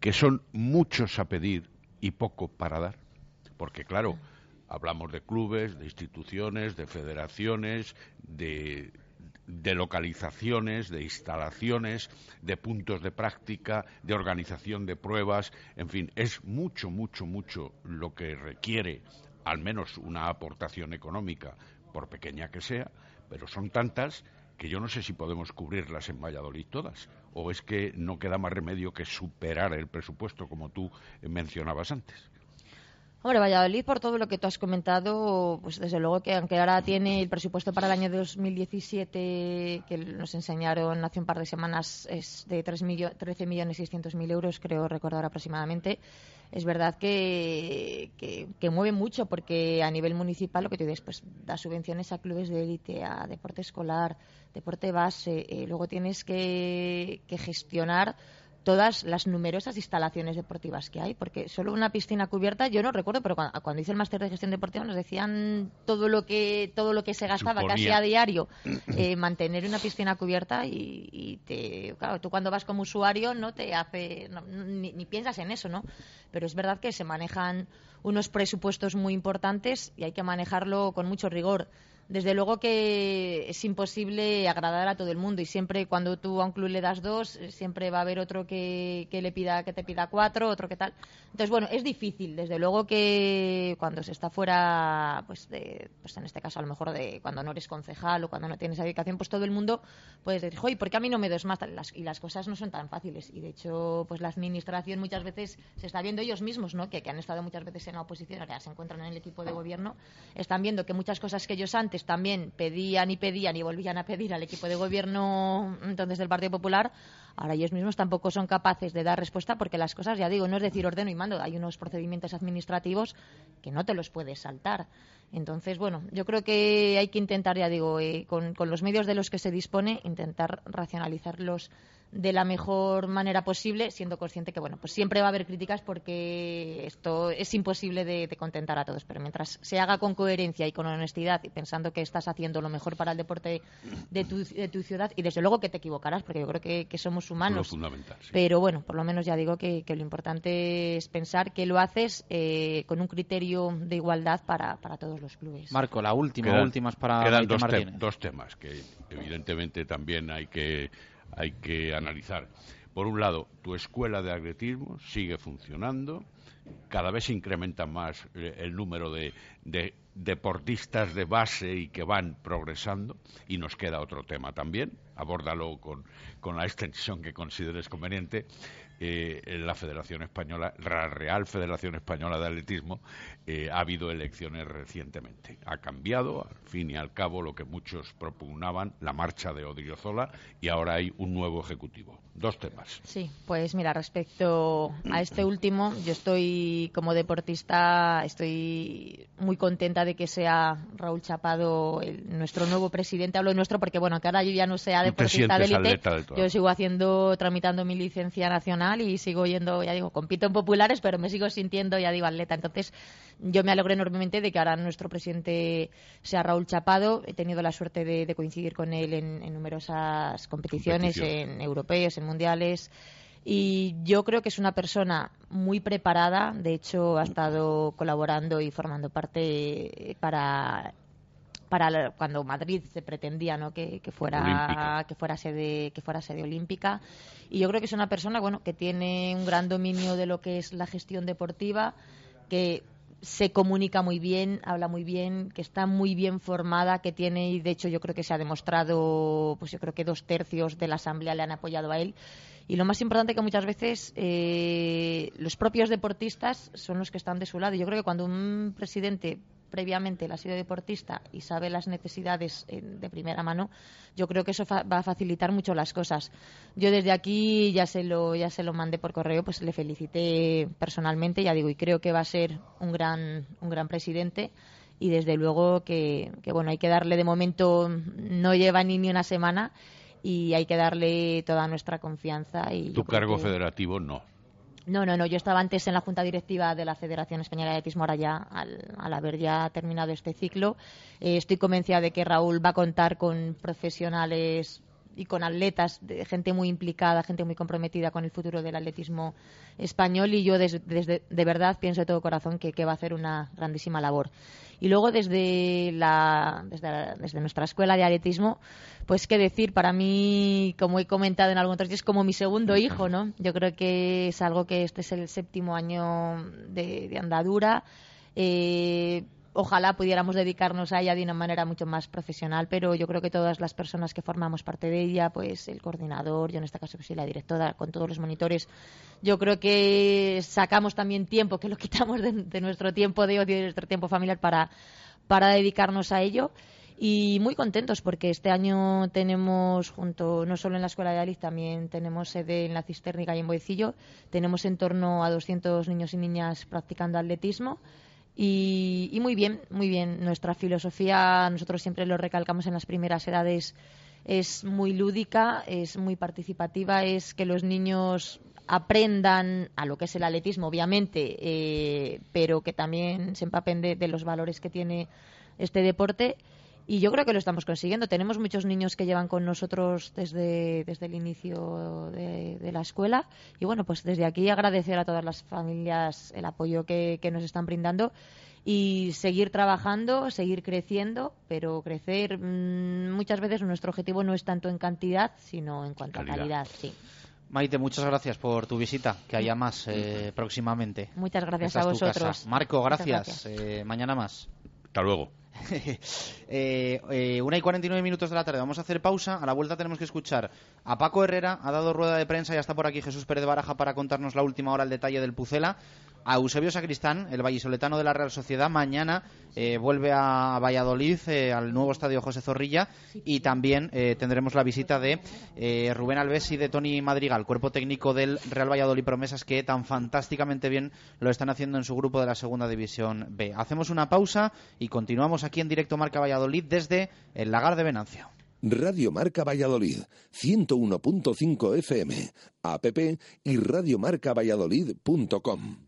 que son muchos a pedir y poco para dar? Porque claro, hablamos de clubes, de instituciones, de federaciones, de de localizaciones, de instalaciones, de puntos de práctica, de organización de pruebas, en fin, es mucho, mucho, mucho lo que requiere al menos una aportación económica, por pequeña que sea, pero son tantas que yo no sé si podemos cubrirlas en Valladolid todas, o es que no queda más remedio que superar el presupuesto, como tú mencionabas antes. Hombre, Valladolid, por todo lo que tú has comentado, pues desde luego que aunque ahora tiene el presupuesto para el año 2017 que nos enseñaron hace un par de semanas es de 3 13 millones 600 mil euros, creo recordar aproximadamente, es verdad que, que, mueve mucho porque a nivel municipal lo que tú dices, pues da subvenciones a clubes de élite, a deporte escolar, deporte base, eh, luego tienes que, que gestionar todas las numerosas instalaciones deportivas que hay, porque solo una piscina cubierta, yo no recuerdo, pero cuando, hice el máster de gestión deportiva nos decían todo lo que todo lo que se gastaba casi a diario eh, mantener una piscina cubierta y, te, claro, tú cuando vas como usuario no te hace ni, ni piensas en eso, ¿no? Pero es verdad que se manejan unos presupuestos muy importantes y hay que manejarlo con mucho rigor desde luego que es imposible agradar a todo el mundo y siempre cuando tú a un club le das dos, eh, siempre va a haber otro que, le pida que te pida cuatro, otro que tal. Entonces, bueno, es difícil. Desde luego que cuando se está fuera, pues, de, pues en este caso a lo mejor de cuando no eres concejal o cuando no tienes dedicación, pues todo el mundo puede decir, oye, ¿por qué a mí no me das más? y las cosas no son tan fáciles. Y de hecho, pues la administración muchas veces se está viendo ellos mismos, ¿no? Que, que han estado muchas veces en la oposición, ahora se encuentran en el equipo de gobierno, están viendo que muchas cosas que ellos antes también pedían y pedían y volvían a pedir al equipo de gobierno entonces del Partido Popular, ahora ellos mismos tampoco son capaces de dar respuesta porque las cosas, ya digo, no es decir ordeno y mando, hay unos procedimientos administrativos que no te los puedes saltar. Entonces, bueno, yo creo que hay que intentar, ya digo, eh, con, con los medios de los que se dispone, intentar racionalizarlos de la mejor manera posible, siendo consciente que bueno, pues siempre va a haber críticas porque esto es imposible de, contentar a todos. Pero mientras se haga con coherencia y con honestidad y pensando que estás haciendo lo mejor para el deporte de tu, de tu ciudad, y desde luego que te equivocarás, porque yo creo que, somos humanos. Pero bueno, por lo menos ya digo que, lo importante es pensar que lo haces eh, con un criterio de igualdad para, para todos los clubes. Marco, la última, últimas para quedan dos, dos temas que evidentemente también hay que hay que analizar. Por un lado, tu escuela de atletismo sigue funcionando, cada vez se incrementa más eh, el número de, deportistas de base y que van progresando, y nos queda otro tema también, abórdalo con, con la extensión que consideres conveniente, eh, la Federación Española, la Real Federación Española de Atletismo, eh, ha habido elecciones recientemente. Ha cambiado, al fin y al cabo, lo que muchos propugnaban, la marcha de Odriozola, y ahora hay un nuevo ejecutivo. Dos temas. Sí, pues mira, respecto a este último, yo estoy como deportista, estoy muy contenta de que sea Raúl Chapado nuestro nuevo presidente. Hablo de nuestro porque, bueno, que ahora yo ya no sea deportista de élite, yo sigo haciendo, tramitando mi licencia nacional y sigo yendo, ya digo, compito en populares, pero me sigo sintiendo, ya digo, atleta. Entonces, yo me alegro enormemente de que ahora nuestro presidente sea Raúl Chapado. He tenido la suerte de, coincidir con él en, numerosas competiciones, en europeos, en mundiales. Y yo creo que es una persona muy preparada. De hecho, ha estado colaborando y formando parte para para cuando Madrid se pretendía ¿no? que, fuera que fuera sede que fuera sede olímpica y yo creo que es una persona bueno que tiene un gran dominio de lo que es la gestión deportiva que se comunica muy bien, habla muy bien, que está muy bien formada, que tiene, y de hecho yo creo que se ha demostrado, pues yo creo que dos tercios de la Asamblea le han apoyado a él. Y lo más importante que muchas veces eh, los propios deportistas son los que están de su lado. Yo creo que cuando un presidente previamente él ha sido deportista y sabe las necesidades eh, de primera mano, yo creo que eso va a facilitar mucho las cosas. Yo desde aquí ya se lo ya se lo mandé por correo, pues le felicité personalmente, ya digo, y creo que va a ser un gran un gran presidente y desde luego que, que bueno, hay que darle de momento no lleva ni ni una semana y hay que darle toda nuestra confianza y tu cargo federativo no. No, no, no. Yo estaba antes en la Junta Directiva de la Federación Española de Atletismo, ahora ya, al, haber ya terminado este ciclo. Eh, estoy convencida de que Raúl va a contar con profesionales y con atletas, de gente muy implicada, gente muy comprometida con el futuro del atletismo español y yo desde, de verdad pienso de todo corazón que, va a hacer una grandísima labor. Y luego desde, la, desde, desde nuestra escuela de atletismo, pues qué decir, para mí, como he comentado en algunos días, es como mi segundo hijo, ¿no? Yo creo que es algo que este es el séptimo año de, de andadura. Eh, ojalá pudiéramos dedicarnos a ella de una manera mucho más profesional, pero yo creo que todas las personas que formamos parte de ella, pues el coordinador, yo en este caso que soy la directora, con todos los monitores, yo creo que sacamos también tiempo, que lo quitamos de, nuestro tiempo de odio, de nuestro tiempo familiar para, para dedicarnos a ello. Y muy contentos porque este año tenemos junto no solo en la escuela de Alice también tenemos sede en la Cistérnica y en Boecillo tenemos en torno a 200 niños y niñas practicando atletismo y, muy bien, muy bien. Nuestra filosofía, nosotros siempre lo recalcamos en las primeras edades, es muy lúdica, es muy participativa, es que los niños aprendan a lo que es el atletismo, obviamente, eh, pero que también se empapen de, los valores que tiene este deporte. Y yo creo que lo estamos consiguiendo. Tenemos muchos niños que llevan con nosotros desde, desde el inicio de, la escuela. Y bueno, pues desde aquí agradecer a todas las familias el apoyo que, nos están brindando y seguir trabajando, seguir creciendo, pero crecer mm, muchas veces nuestro objetivo no es tanto en cantidad, sino en cuanto a calidad. Sí. Maite, muchas gracias por tu visita, que haya más eh, próximamente. Muchas gracias a vosotros. Marco, gracias. Eh, mañana más. Hasta luego. Eh, eh, una y 49 minutos de la tarde. Vamos a hacer pausa. A la vuelta tenemos que escuchar a Paco Herrera. Ha dado rueda de prensa. Ya está por aquí Jesús Pérez Baraja para contarnos la última hora, el detalle del Pucela a Eusebio Sacristán, el vallisoletano de la Real Sociedad. Mañana eh, vuelve a Valladolid, eh, al nuevo estadio José Zorrilla, y también eh, tendremos la visita de Rubén Alves y de Tony Madrigal, cuerpo técnico del Real Valladolid Promesas, que tan fantásticamente bien lo están haciendo en su grupo de la Segunda División B. Hacemos una pausa y continuamos aquí en directo Marca Valladolid desde el Lagar de Venancio. Radio Marca Valladolid, 101.5 FM, app y radiomarcavalladolid.com.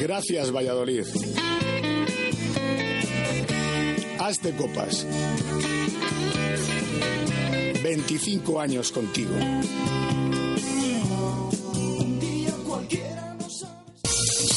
Gracias, Valladolid. Hazte copas. 25 años contigo.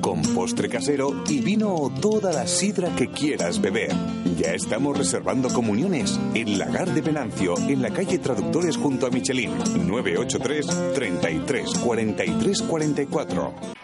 con postre casero y vino o toda la sidra que quieras beber. Ya estamos reservando comuniones en Lagar de Venancio, en la calle Traductores junto a Michelin, 983 33 43 44.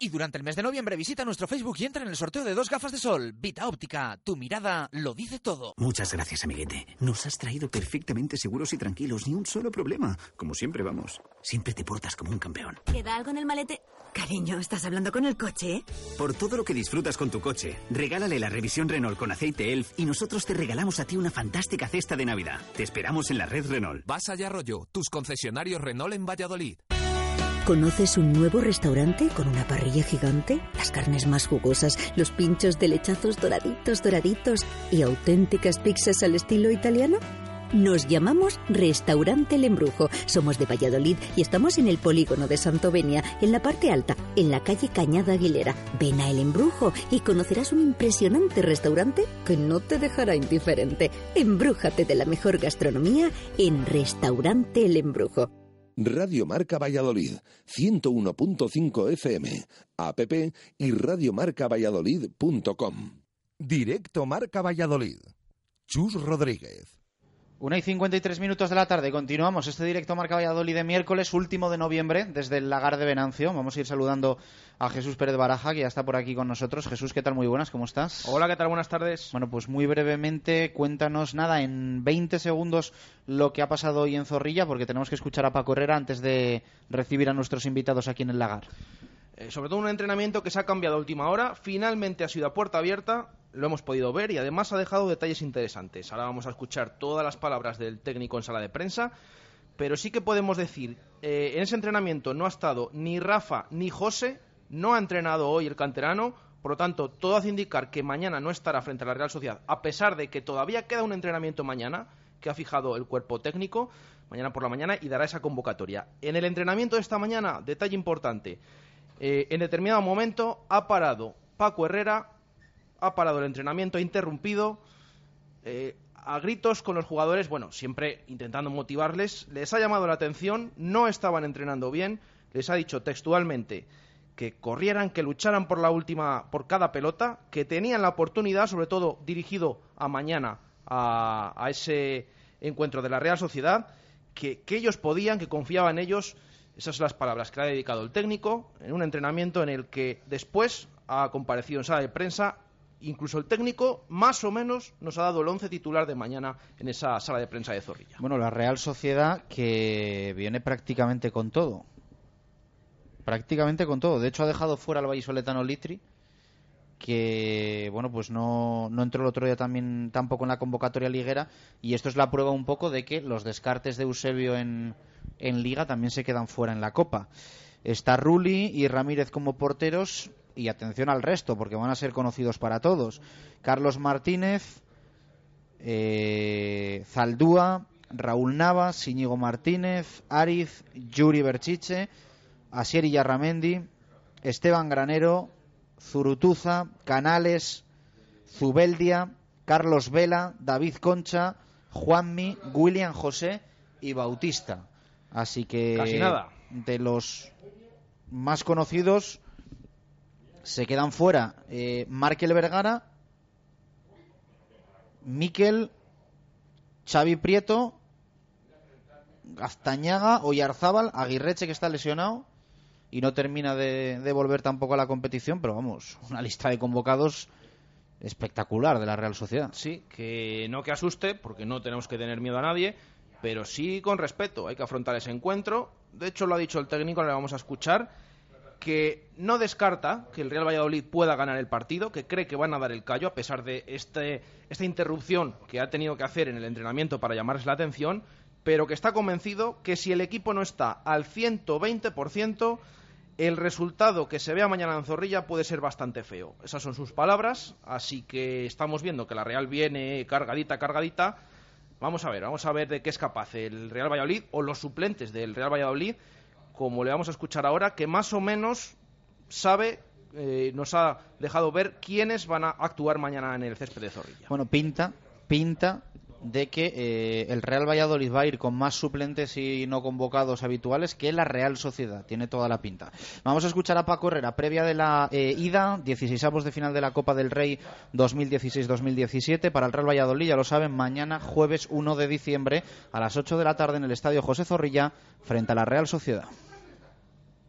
Y durante el mes de noviembre visita nuestro Facebook y entra en el sorteo de dos gafas de sol. Vita Óptica, tu mirada lo dice todo. Muchas gracias, amiguete. Nos has traído perfectamente seguros y tranquilos, ni un solo problema. Como siempre vamos. Siempre te portas como un campeón. ¿Queda algo en el malete? Cariño, ¿estás hablando con el coche? eh? Por todo lo que disfrutas con tu coche, regálale la revisión Renault con aceite ELF y nosotros te regalamos a ti una fantástica cesta de Navidad. Te esperamos en la red Renault. Vas allá Arroyo, tus concesionarios Renault en Valladolid. ¿Conoces un nuevo restaurante con una parrilla gigante? Las carnes más jugosas, los pinchos de lechazos doraditos, doraditos y auténticas pizzas al estilo italiano? Nos llamamos Restaurante El Embrujo. Somos de Valladolid y estamos en el polígono de Santovenia, en la parte alta, en la calle Cañada Aguilera. Ven a El Embrujo y conocerás un impresionante restaurante que no te dejará indiferente. Embrújate de la mejor gastronomía en Restaurante El Embrujo. Radio Marca Valladolid, 101.5 FM, app y radiomarcavalladolid.com. Directo Marca Valladolid. Chus Rodríguez. Una y 53 minutos de la tarde. Continuamos este directo Marca Valladolid de miércoles, último de noviembre, desde el Lagar de Venancio. Vamos a ir saludando a Jesús Pérez Baraja, que ya está por aquí con nosotros. Jesús, ¿qué tal? Muy buenas, ¿cómo estás? Hola, ¿qué tal? Buenas tardes. Bueno, pues muy brevemente, cuéntanos nada, en 20 segundos, lo que ha pasado hoy en Zorrilla, porque tenemos que escuchar a Paco Herrera antes de recibir a nuestros invitados aquí en el Lagar. Eh, sobre todo un entrenamiento que se ha cambiado a última hora. Finalmente ha sido a puerta abierta, lo hemos podido ver y además ha dejado detalles interesantes. Ahora vamos a escuchar todas las palabras del técnico en sala de prensa, pero sí que podemos decir, eh, en ese entrenamiento no ha estado ni Rafa ni José, no ha entrenado hoy el canterano, por lo tanto, todo hace indicar que mañana no estará frente a la Real Sociedad, a pesar de que todavía queda un entrenamiento mañana que ha fijado el cuerpo técnico, mañana por la mañana, y dará esa convocatoria. En el entrenamiento de esta mañana, detalle importante, eh, en determinado momento ha parado Paco Herrera, ha parado el entrenamiento, ha interrumpido eh, a gritos con los jugadores, bueno, siempre intentando motivarles, les ha llamado la atención, no estaban entrenando bien, les ha dicho textualmente que corrieran, que lucharan por la última, por cada pelota, que tenían la oportunidad, sobre todo dirigido a mañana a, ese encuentro de la Real Sociedad, que, que ellos podían, que confiaban en ellos. Esas son las palabras que le ha dedicado el técnico en un entrenamiento en el que después ha comparecido en sala de prensa. Incluso el técnico, más o menos, nos ha dado el once titular de mañana en esa sala de prensa de Zorrilla. Bueno, la Real Sociedad que viene prácticamente con todo. Prácticamente con todo. De hecho, ha dejado fuera al vallisoletano Litri, que bueno pues no, no entró el otro día también tampoco en la convocatoria liguera. Y esto es la prueba un poco de que los descartes de Eusebio en, en liga también se quedan fuera en la copa. Está Rulli y Ramírez como porteros y atención al resto porque van a ser conocidos para todos. Carlos Martínez eh, Zaldúa Raúl Navas, Íñigo Martínez, Ariz, Yuri Berchiche, Asier Yarramendi, Esteban Granero, Zurutuza, Canales, Zubeldia, Carlos Vela, David Concha, Juanmi, William José y Bautista. Así que Casi nada. de los más conocidos se quedan fuera eh, Markel Vergara, Miquel, Xavi Prieto, Gaztañaga, Oyarzábal, Aguirreche que está lesionado y no termina de, de volver tampoco a la competición, pero vamos, una lista de convocados espectacular de la Real Sociedad. Sí, que no que asuste, porque no tenemos que tener miedo a nadie, pero sí con respeto. Hay que afrontar ese encuentro. De hecho, lo ha dicho el técnico, le vamos a escuchar, que no descarta que el Real Valladolid pueda ganar el partido, que cree que van a dar el callo a pesar de este, esta interrupción que ha tenido que hacer en el entrenamiento para llamarles la atención, pero que está convencido que si el equipo no está al 120%, el resultado que se vea mañana en Zorrilla puede ser bastante feo. Esas son sus palabras, así que estamos viendo que la Real viene cargadita, cargadita. Vamos a ver, vamos a ver de qué es capaz el Real Valladolid o los suplentes del Real Valladolid, como le vamos a escuchar ahora, que más o menos sabe, eh, nos ha dejado ver quiénes van a actuar mañana en el césped de Zorrilla. Bueno, pinta, pinta de que eh, el Real Valladolid va a ir con más suplentes y no convocados habituales que la Real Sociedad. Tiene toda la pinta. Vamos a escuchar a Paco Herrera, previa de la eh, ida, 16 de final de la Copa del Rey 2016-2017 para el Real Valladolid. Ya lo saben, mañana, jueves 1 de diciembre, a las 8 de la tarde en el Estadio José Zorrilla, frente a la Real Sociedad.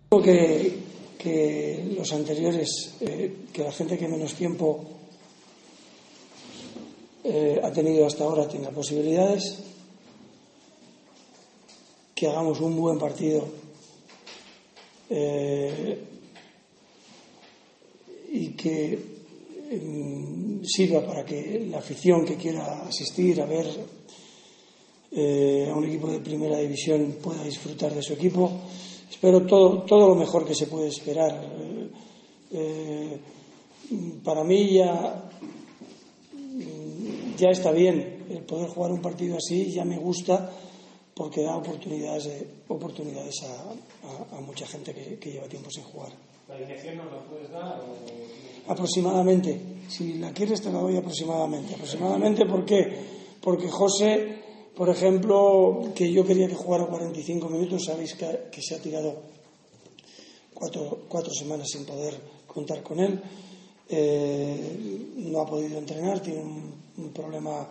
Creo que, que los anteriores, eh, que la gente que menos tiempo eh, ha tenido hasta ahora tenga posibilidades, que hagamos un buen partido eh, y que mm, sirva para que la afición que quiera asistir a ver eh, a un equipo de primera división pueda disfrutar de su equipo. Espero todo, todo lo mejor que se puede esperar. Para mí ya ya está bien el poder jugar un partido así, ya me gusta porque da oportunidades, de- oportunidades a, a- a mucha gente que, que lleva tiempo sin jugar. ¿La alineación nos la puedes dar? O... Aproximadamente, si la quieres te la doy aproximadamente. Aproximadamente, ¿por qué? Porque José, por ejemplo, que yo quería que jugara 45 minutos, sabéis que, que se ha tirado cuatro, cuatro semanas sin poder contar con él. Eh, no ha podido entrenar, tiene un, un problema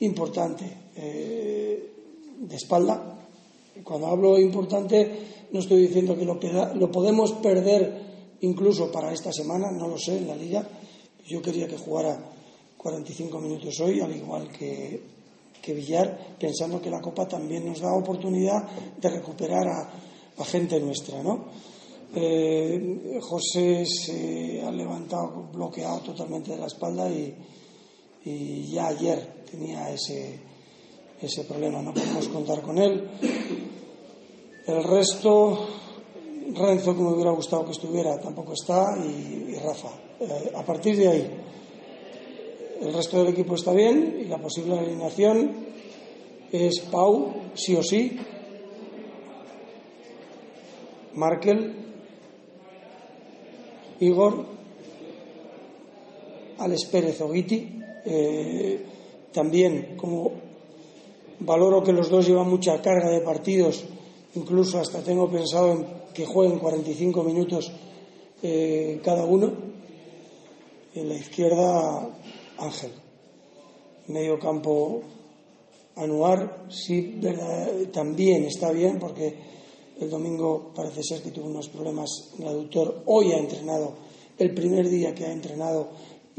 importante eh, de espalda. Cuando hablo importante, no estoy diciendo que lo, lo podemos perder incluso para esta semana, no lo sé, en la liga. Yo quería que jugara 45 minutos hoy, al igual que, que Villar, pensando que la Copa también nos da oportunidad de recuperar a, a gente nuestra, ¿no? Eh, José se ha levantado bloqueado totalmente de la espalda y, y ya ayer tenía ese, ese problema, no podemos contar con él. El resto, Renzo, que me hubiera gustado que estuviera, tampoco está, y, y Rafa. Eh, a partir de ahí, el resto del equipo está bien y la posible alineación es Pau, sí o sí, Markel, Igor, Alex Pérez Oguiti. Eh, también, como valoro que los dos llevan mucha carga de partidos, incluso hasta tengo pensado en que jueguen 45 minutos eh, cada uno. En la izquierda, Ángel. Medio campo, Anuar. Sí, verdad, también está bien porque el domingo parece ser que tuvo unos problemas en el aductor. Hoy ha entrenado, el primer día que ha entrenado,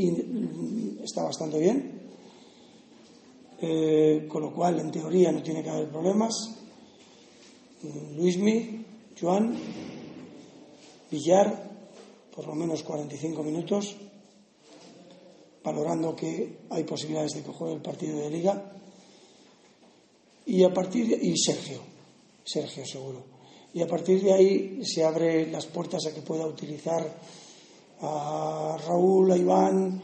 y está bastante bien. Eh, con lo cual, en teoría, no tiene que haber problemas. Mm, Luismi, Joan, Villar, por lo menos 45 minutos, valorando que hay posibilidades de que juegue el partido de liga. Y a partir de, y Sergio, Sergio seguro. Y a partir de ahí se abren las puertas a que pueda utilizar a Raúl, a Iván,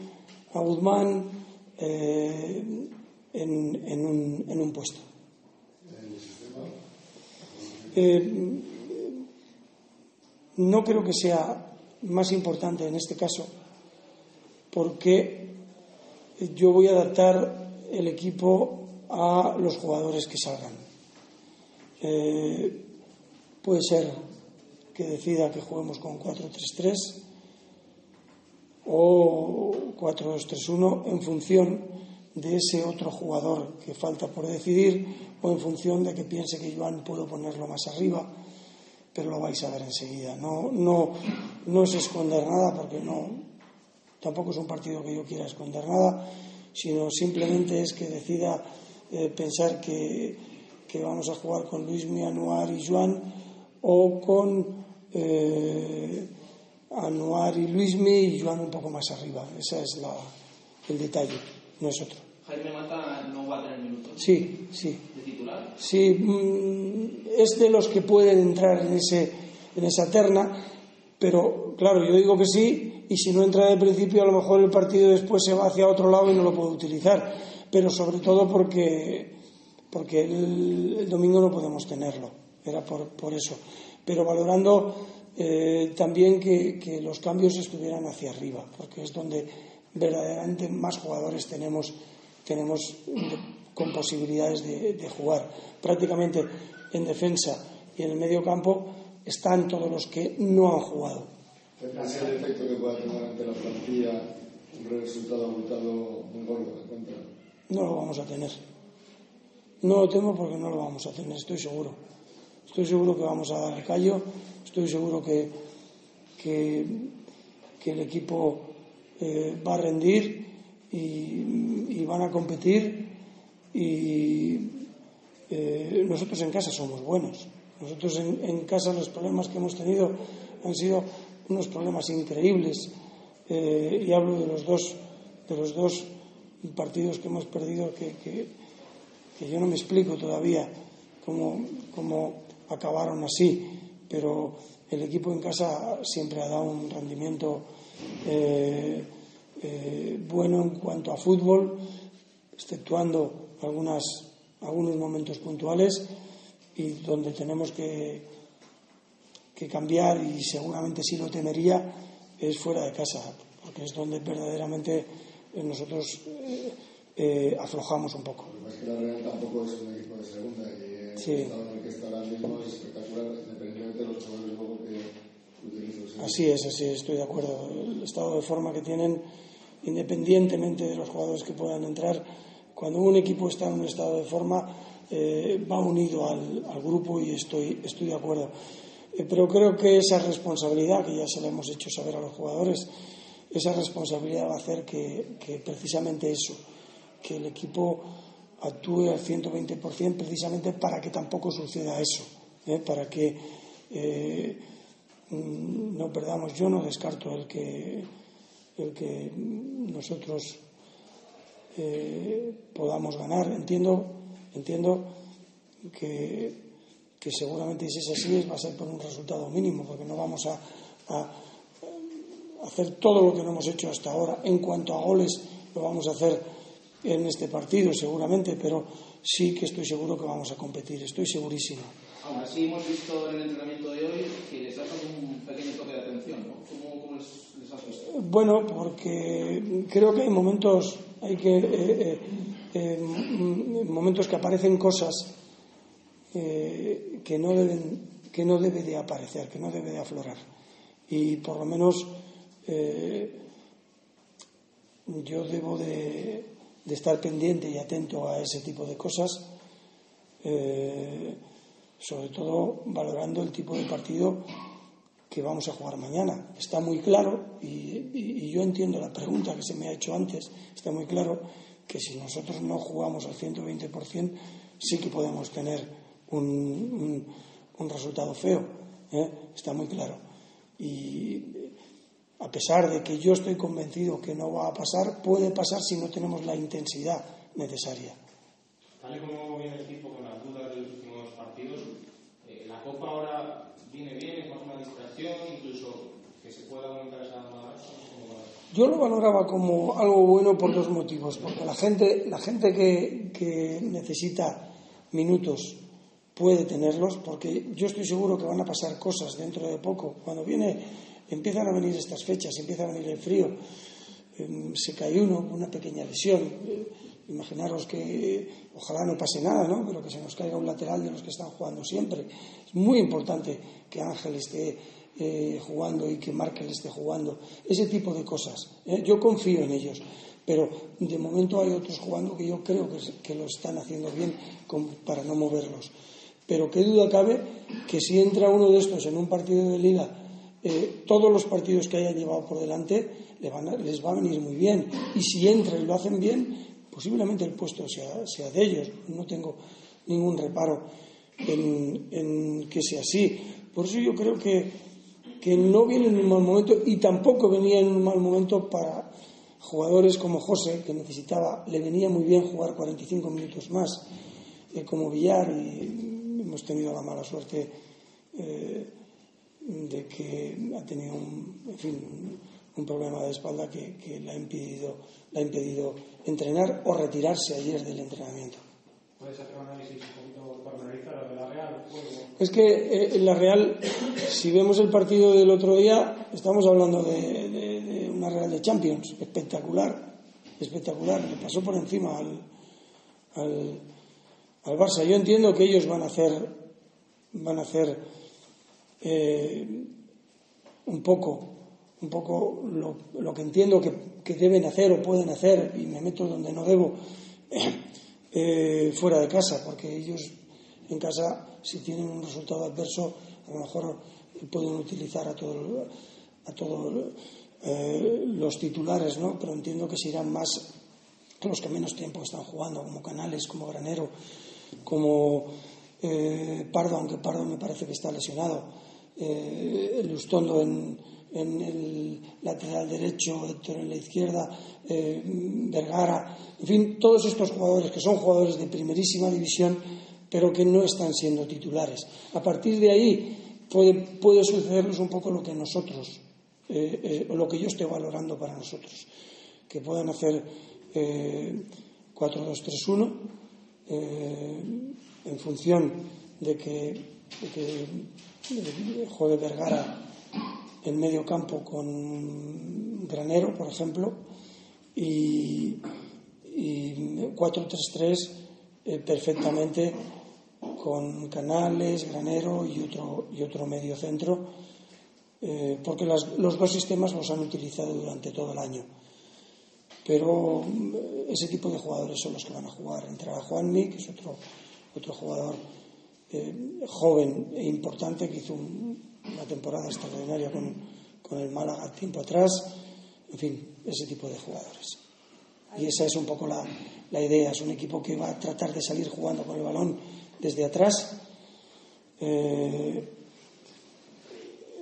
a Guzmán eh, en, en un, en un puesto. Eh, no creo que sea más importante en este caso porque yo voy a adaptar el equipo a los jugadores que salgan. Eh, puede ser que decida que juguemos con 4-3-3 o 4-2-3-1 en función de ese otro jugador que falta por decidir o en función de que piense que Joan puedo ponerlo más arriba, pero lo vais a ver enseguida. No, no, no es esconder nada porque no, tampoco es un partido que yo quiera esconder nada, sino simplemente es que decida eh, pensar que, que, vamos a jugar con Luis Anuar y Joan o con eh, Anuar y Luismi y Joan un poco más arriba. Ese es la, el detalle, no es otro. Jaime Mata no va a tener minutos. Sí, sí. ¿De titular? Sí, mm, es de los que pueden entrar en, ese, en esa terna, pero claro, yo digo que sí, y si no entra de principio, a lo mejor el partido después se va hacia otro lado y no lo puedo utilizar. Pero sobre todo porque, porque el, el domingo no podemos tenerlo. Era por, por eso. Pero valorando eh, también que, que los cambios estuvieran hacia arriba, porque es donde verdaderamente más jugadores tenemos tenemos con posibilidades de, de, jugar. Prácticamente en defensa y en el medio campo están todos los que no han jugado. el efecto que pueda tener ante la plantilla un resultado abultado muy gordo de cuenta? No lo vamos a tener. No lo temo porque no lo vamos a tener, estoy seguro. Estoy seguro que vamos a dar el callo, estoy seguro que, que, el equipo eh, va a rendir y, van a competir y eh, nosotros en casa somos buenos. Nosotros en, en, casa los problemas que hemos tenido han sido unos problemas increíbles eh, y hablo de los dos de los dos partidos que hemos perdido que, que, que yo no me explico todavía cómo, cómo acabaron así, pero el equipo en casa siempre ha dado un rendimiento eh, eh, bueno en cuanto a fútbol, exceptuando algunas, algunos momentos puntuales y donde tenemos que, que cambiar y seguramente sí lo temería es fuera de casa, porque es donde verdaderamente nosotros eh, eh, aflojamos un poco. Es que la Real tampoco es un equipo de segunda y el Sí. estado en el que está ahora mismo es espectacular, Así es, así es, estoy de acuerdo. El estado de forma que tienen, independientemente de los jugadores que puedan entrar, cuando un equipo está en un estado de forma, eh, va unido al, al, grupo y estoy, estoy de acuerdo. Eh, pero creo que esa responsabilidad, que ya se la hemos hecho saber a los jugadores, esa responsabilidad va a hacer que, que precisamente eso, que el equipo actúe al 120% precisamente para que tampoco suceda eso, ¿eh? para que eh, no perdamos. Yo no descarto el que, el que nosotros eh, podamos ganar. Entiendo, entiendo que, que, seguramente si es así va a ser por un resultado mínimo, porque no vamos a, a hacer todo lo que no hemos hecho hasta ahora. En cuanto a goles, lo vamos a hacer en este partido seguramente, pero sí que estoy seguro que vamos a competir, estoy segurísimo. Aún así hemos visto en el entrenamiento de hoy que les has dado un pequeño toque de atención, ¿no? ¿Cómo, les, les, has? Bueno, porque creo que hay momentos, hay que eh, eh, momentos que aparecen cosas eh, que no deben, debe de aparecer, que no debe de aflorar. Y por lo menos yo debo de, estar pendiente y atento a ese tipo de cosas, eh, sobre todo valorando el tipo de partido que vamos a jugar mañana. Está muy claro, y, yo entiendo la pregunta que se me ha hecho antes, está muy claro que si nosotros no jugamos al 120%, sí que podemos tener un, un, resultado feo. ¿eh? Está muy claro. Y a pesar de que yo estoy convencido que no va a pasar, puede pasar si no tenemos la intensidad necesaria. Tal como el equipo con las dudas de los últimos partidos, eh, la Copa ahora viene bien, es más una distracción, incluso que se pueda aumentar esa yo lo valoraba como algo bueno por dos motivos, porque la gente, la gente que, que necesita minutos puede tenerlos, porque yo estoy seguro que van a pasar cosas dentro de poco. Cuando viene, empiezan a venir estas fechas, empieza a venir el frío, em, se cae uno, una pequeña lesión. eh, imaginaros que ojalá no pase nada, ¿no? Pero que se nos caiga un lateral de los que están jugando siempre. Es muy importante que Ángel esté eh, jugando y que Markel esté jugando. Ese tipo de cosas. ¿eh? Yo confío en ellos. Pero de momento hay otros jugando que yo creo que, que lo están haciendo bien para no moverlos. Pero qué duda cabe que si entra uno de estos en un partido de liga, eh, todos los partidos que hayan llevado por delante les va a venir muy bien. Y si entra y lo hacen bien, posiblemente el puesto sea, sea de ellos. No tengo ningún reparo en, en que sea así. Por eso yo creo que, que no viene en un mal momento y tampoco venía en un mal momento para jugadores como José, que necesitaba, le venía muy bien jugar 45 minutos más, eh, como Villar, y hemos tenido la mala suerte eh, de que ha tenido un, en fin, un, problema de espalda que, que le, ha impedido, ha impedido entrenar o retirarse ayer del entrenamiento. ¿Puedes hacer un análisis un Es que eh, en la Real, si vemos el partido del otro día, estamos hablando de, una Real de Champions, espectacular, espectacular, le pasó por encima al, al, al Barça. Yo entiendo que ellos van a hacer, van a hacer eh, un poco, un poco lo, que entiendo que, que deben hacer o pueden hacer, y me meto donde no debo, eh, fuera de casa, porque ellos en casa, si tienen un resultado adverso, a lo mejor pueden utilizar a todos a todos eh, los titulares, ¿no? Pero entiendo que se irán más los que menos tiempo están jugando, como Canales, como Granero, como eh, Pardo, aunque Pardo me parece que está lesionado, eh, Lustondo en, en el lateral derecho, Héctor en la izquierda, Vergara, en fin, todos estos jugadores que son jugadores de primerísima división, pero que no están siendo titulares. A partir de ahí puede, puede sucedernos un poco lo que nosotros, eh, eh, o lo que yo estoy valorando para nosotros, que puedan hacer eh, 4-2-3-1 eh, en función de que, de que juegue Vergara en medio campo con Granero, por ejemplo, y, y 4-3-3 eh, perfectamente con Canales, Granero y otro, y otro medio centro, eh, porque las- los dos sistemas los han utilizado durante todo el año. Pero mm, ese tipo de jugadores son los que van a jugar. Entrará Juanmi, que es otro, otro jugador eh, joven e importante que hizo un- una temporada extraordinaria con, con el Málaga tiempo atrás. En fin, ese tipo de jugadores. Y esa es un poco la, la idea. Es un equipo que va a tratar de salir jugando con el balón desde atrás eh,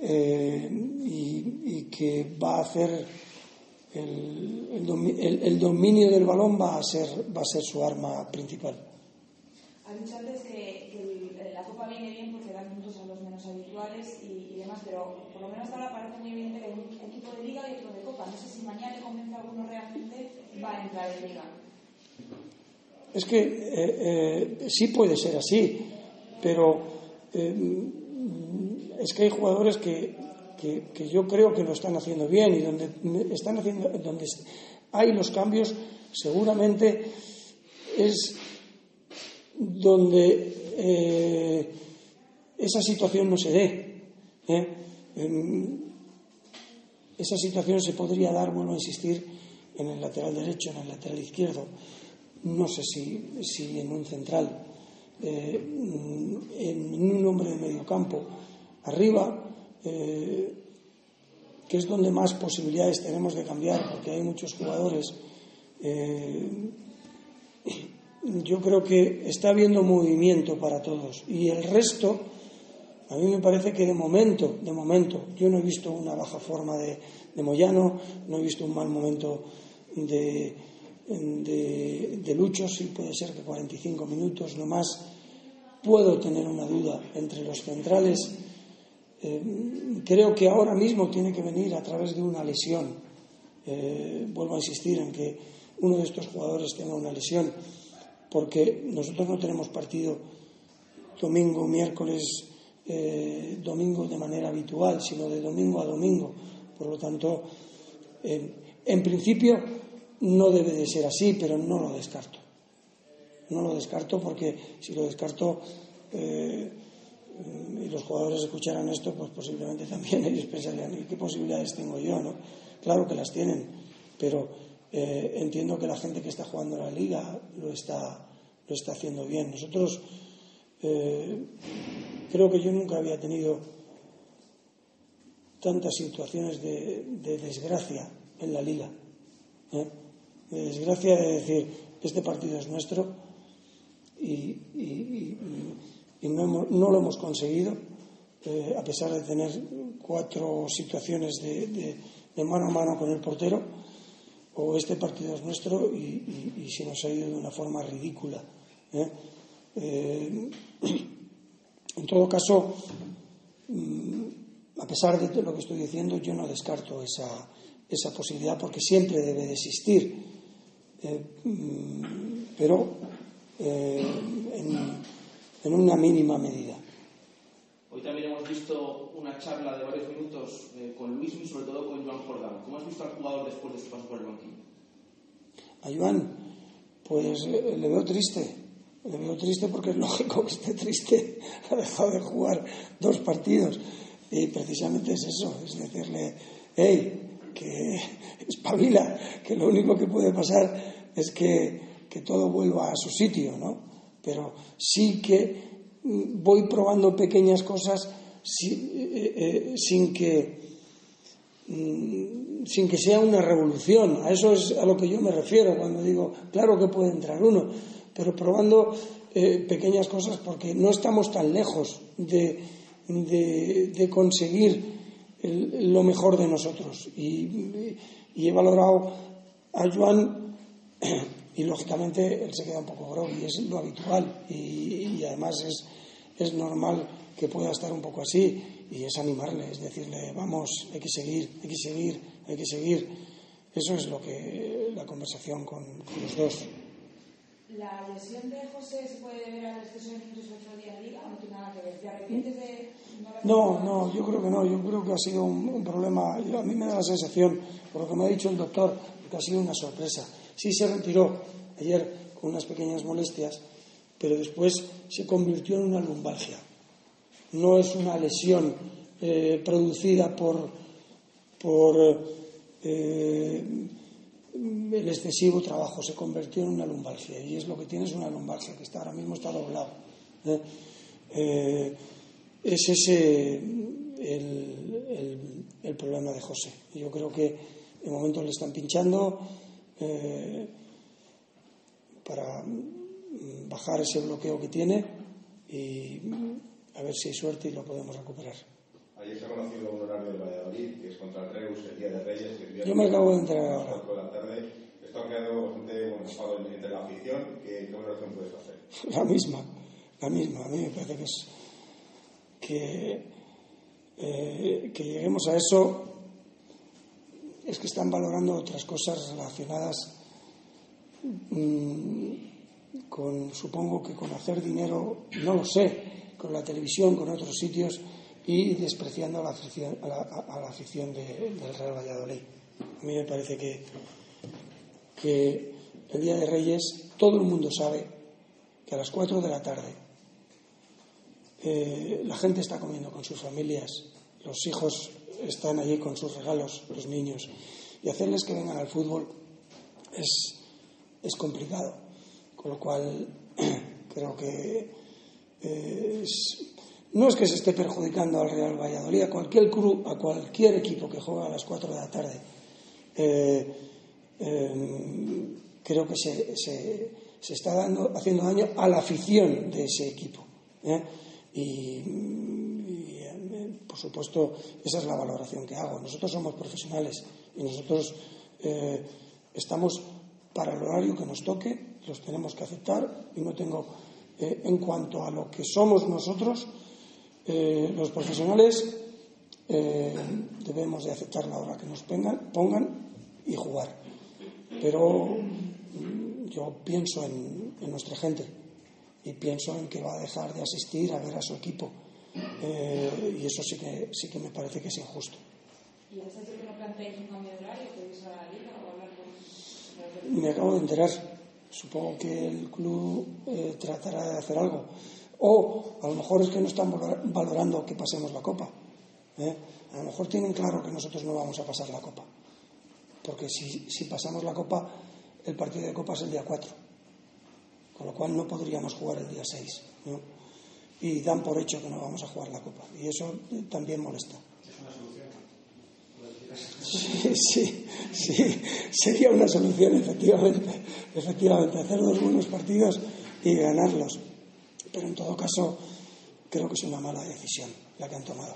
eh, y, que va a hacer el, el el- dominio del balón va a ser va a ser su arma principal. Has dicho antes que, que la Copa viene bien porque dan puntos a los menos habituales y, y demás, pero por lo menos ahora parece muy evidente que hay un equipo de Liga y otro de Copa. No sé si mañana le convence a alguno realmente va a entrar en Liga. Es que eh, eh, sí puede ser así, pero eh, es que hay jugadores que, que, yo creo que lo están haciendo bien y donde están haciendo, donde hay los cambios, seguramente es donde esa situación no se dé. esa situación se podría dar, vuelvo a insistir, en el lateral derecho, en el lateral izquierdo. No sé si, si en un central, eh, en un hombre de medio campo. Arriba, eh, que es donde más posibilidades tenemos de cambiar, porque hay muchos jugadores. eh, yo creo que está habiendo movimiento para todos. Y el resto, a mí me parece que de momento, de momento, yo no he visto una baja forma de, de Moyano, no he visto un mal momento de, de, de Lucho, sí puede ser que 45 minutos no más. Puedo tener una duda entre los centrales. Eh, creo que ahora mismo tiene que venir a través de una lesión. Eh, vuelvo a insistir en que uno de estos jugadores tenga una lesión, porque nosotros no tenemos partido domingo, miércoles, eh, domingo de manera habitual, sino de domingo a domingo. Por lo tanto, en principio no debe de ser así, pero no lo descarto. No lo descarto porque si lo descarto eh, y los jugadores escucharan esto, pues posiblemente también ellos pensarían, ¿y qué posibilidades tengo yo? ¿no? Claro que las tienen, pero eh, entiendo que la gente que está jugando la liga lo está, lo está haciendo bien. Nosotros eh, creo que yo nunca había tenido tantas situaciones de, desgracia en la liga. De desgracia de decir, este partido es nuestro y, no, lo hemos conseguido, eh, a pesar de tener cuatro situaciones de, mano a mano con el portero, o este partido es nuestro y, se nos ha ido de una forma ridícula. ¿eh? Eh, en todo caso, mm, a pesar de lo que estoy diciendo, yo no descarto esa, esa posibilidad porque siempre debe de existir. Mm, pero eh, en, una mínima medida. Hoy también hemos visto una charla de varios minutos eh, con Luis y sobre todo con Joan Jordán. ¿Cómo has visto al jugador después de su paso por el banquillo? A Joan, pues eh, le veo triste. Le veo triste porque es lógico que esté triste. ha dejado de jugar dos partidos. Y precisamente es eso, es decirle, hey, que espabila, que lo único que puede pasar es que que todo vuelva a su sitio, ¿no? Pero sí que mm, voy probando pequeñas cosas eh, eh, sin que mm, sin que sea una revolución. A eso es a lo que yo me refiero cuando digo, claro que puede entrar uno, pero probando eh, pequeñas cosas porque no estamos tan lejos de, de, conseguir lo mejor de nosotros. Y, y, he valorado a Joan y lógicamente él se queda un poco groggy, es lo habitual y, además es, es, normal que pueda estar un poco así y es animarle, es decirle, vamos, hay que seguir, hay que seguir, hay que seguir. Eso es lo que la conversación con, los dos. ¿La lesión de José se puede ver al exceso de minutos otro día de liga o no tiene nada que ver? ¿Te arrepientes de.? No, no, yo creo que no. Yo creo que ha sido un, un problema. A mí me da la sensación, por lo que me ha dicho el doctor, que ha sido una sorpresa Sí se retiró ayer con unas pequeñas molestias, pero después se convirtió en una lumbalgia. No es una lesión eh, producida por, por eh, el excesivo trabajo, se convirtió en una lumbalgia. Y es lo que tiene es una lumbalgia, que está, ahora mismo está doblado. ¿eh? es ese el, el, problema de José. Yo creo que de momento le están pinchando eh, para bajar ese bloqueo que tiene y a ver si hay suerte y lo podemos recuperar. Ayer se ha conocido un horario de Valladolid, que es contra el Reus, el Día de Reyes. El Yo me acabo de enterar ahora. la tarde. Esto ha quedado bastante bueno, entre la afición. ¿Qué, ¿Qué valoración puedes hacer? La misma, la misma. A mí me parece que es que, eh, que lleguemos a eso es que están valorando otras cosas relacionadas mm, con, supongo que con hacer dinero, no lo sé, con la televisión, con otros sitios y despreciando a la afición, a la, afición del Real Valladolid. A mí me parece que, que el Día de Reyes todo el mundo sabe que a las 4 de la tarde eh, la gente está comiendo con sus familias, los hijos están allí con sus regalos, los niños, y hacerles que vengan al fútbol es, es complicado. Con lo cual, creo que eh, no es que se esté perjudicando al Real Valladolid, a cualquier club, a cualquier equipo que juega a las 4 de la tarde. Eh, em, creo que se, se, se, está dando, haciendo daño a la afición de ese equipo. ¿eh? Y, por supuesto, esa es la valoración que hago. Nosotros somos profesionales y nosotros eh, estamos para el horario que nos toque, los tenemos que aceptar y no tengo, eh, en cuanto a lo que somos nosotros, eh, los profesionales debemos de aceptar la hora que nos pongan, pongan y jugar. Pero mm, yo pienso en, en nuestra gente y pienso en que va a dejar de asistir a ver a su equipo. Eh, y eso sí que, sí que me parece que es injusto. ¿Y has hecho que no planteéis un cambio de horario? ¿Podéis a la liga o hablar con.? Me acabo de enterar. Supongo que el club eh, tratará de hacer algo. O a lo mejor es que no están valor- valorando que pasemos la copa. ¿eh? A lo mejor tienen claro que nosotros no vamos a pasar la copa. Porque si, si pasamos la copa, el partido de copa es el día 4. Con lo cual no podríamos jugar el día 6. ¿no? Y dan por hecho que no vamos a jugar la copa. Y eso eh, también molesta. Sí, sí, sí, sería una solución, efectivamente. Efectivamente, hacer dos buenos partidos y ganarlos. Pero en todo caso, creo que es una mala decisión la que han tomado.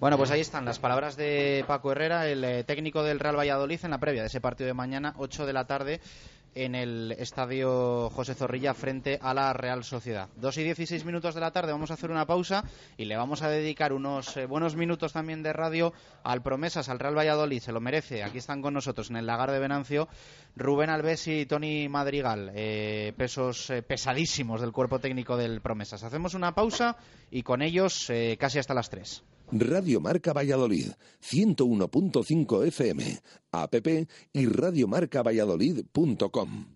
Bueno, pues ahí están las palabras de Paco Herrera, el eh, técnico del Real Valladolid, en la previa de ese partido de mañana, 8 de la tarde, en el estadio José Zorrilla, frente a la Real Sociedad. 2 y 16 minutos de la tarde, vamos a hacer una pausa y le vamos a dedicar unos eh, buenos minutos también de radio al Promesas, al Real Valladolid, se lo merece. Aquí están con nosotros en el lagar de Venancio Rubén Alves y Tony Madrigal, eh, pesos eh, pesadísimos del cuerpo técnico del Promesas. Hacemos una pausa y con ellos casi hasta las 3. Radio Marca Valladolid, 101.5 FM, app y radiomarcavalladolid.com.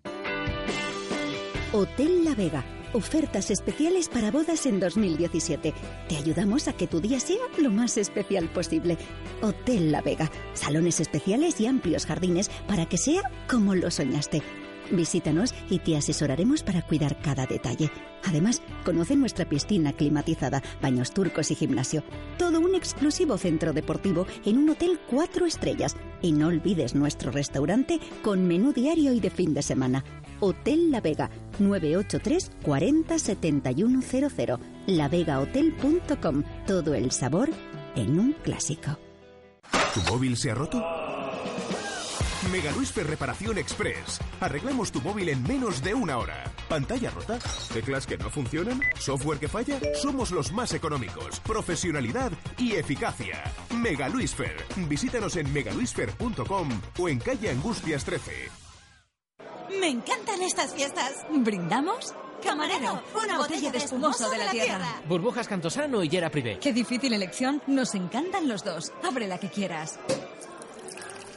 Hotel La Vega. Ofertas especiales para bodas en 2017. Te ayudamos a que tu día sea lo más especial posible. Hotel La Vega. Salones especiales y amplios jardines para que sea como lo soñaste. Visítanos y te asesoraremos para cuidar cada detalle. Además, conoce nuestra piscina climatizada, baños turcos y gimnasio. Todo un exclusivo centro deportivo en un hotel cuatro estrellas. Y no olvides nuestro restaurante con menú diario y de fin de semana. Hotel La Vega, 983 40 7100. lavegahotel.com. Todo el sabor en un clásico. ¿Tu móvil se ha roto? Mega Reparación Express. Arreglamos tu móvil en menos de una hora. ¿Pantalla rota? ¿Teclas que no funcionan? ¿Software que falla? Somos los más económicos. Profesionalidad y eficacia. Mega. Visítanos en megaluisfer.com o en calle Angustias 13. Me encantan estas fiestas. ¿Brindamos? Camarero, una botella de espumoso de la tierra. Burbujas Cantosano y Yera Privé. Qué difícil elección. Nos encantan los dos. Abre la que quieras.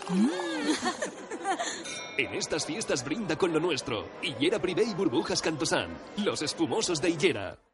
En estas fiestas brinda con lo nuestro. Hillera Privé y Burbujas Cantosán. Los espumosos de Hillera.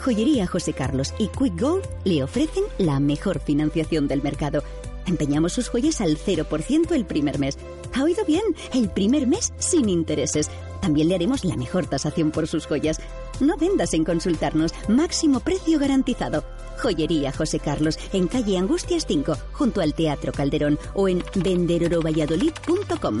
Joyería José Carlos y Quick Gold le ofrecen la mejor financiación del mercado. Empeñamos sus joyas al 0% el primer mes. ¿Ha oído bien? El primer mes sin intereses. También le haremos la mejor tasación por sus joyas. No vendas en consultarnos. Máximo precio garantizado. Joyería José Carlos, en calle Angustias 5, junto al Teatro Calderón o en venderorovalladolid.com.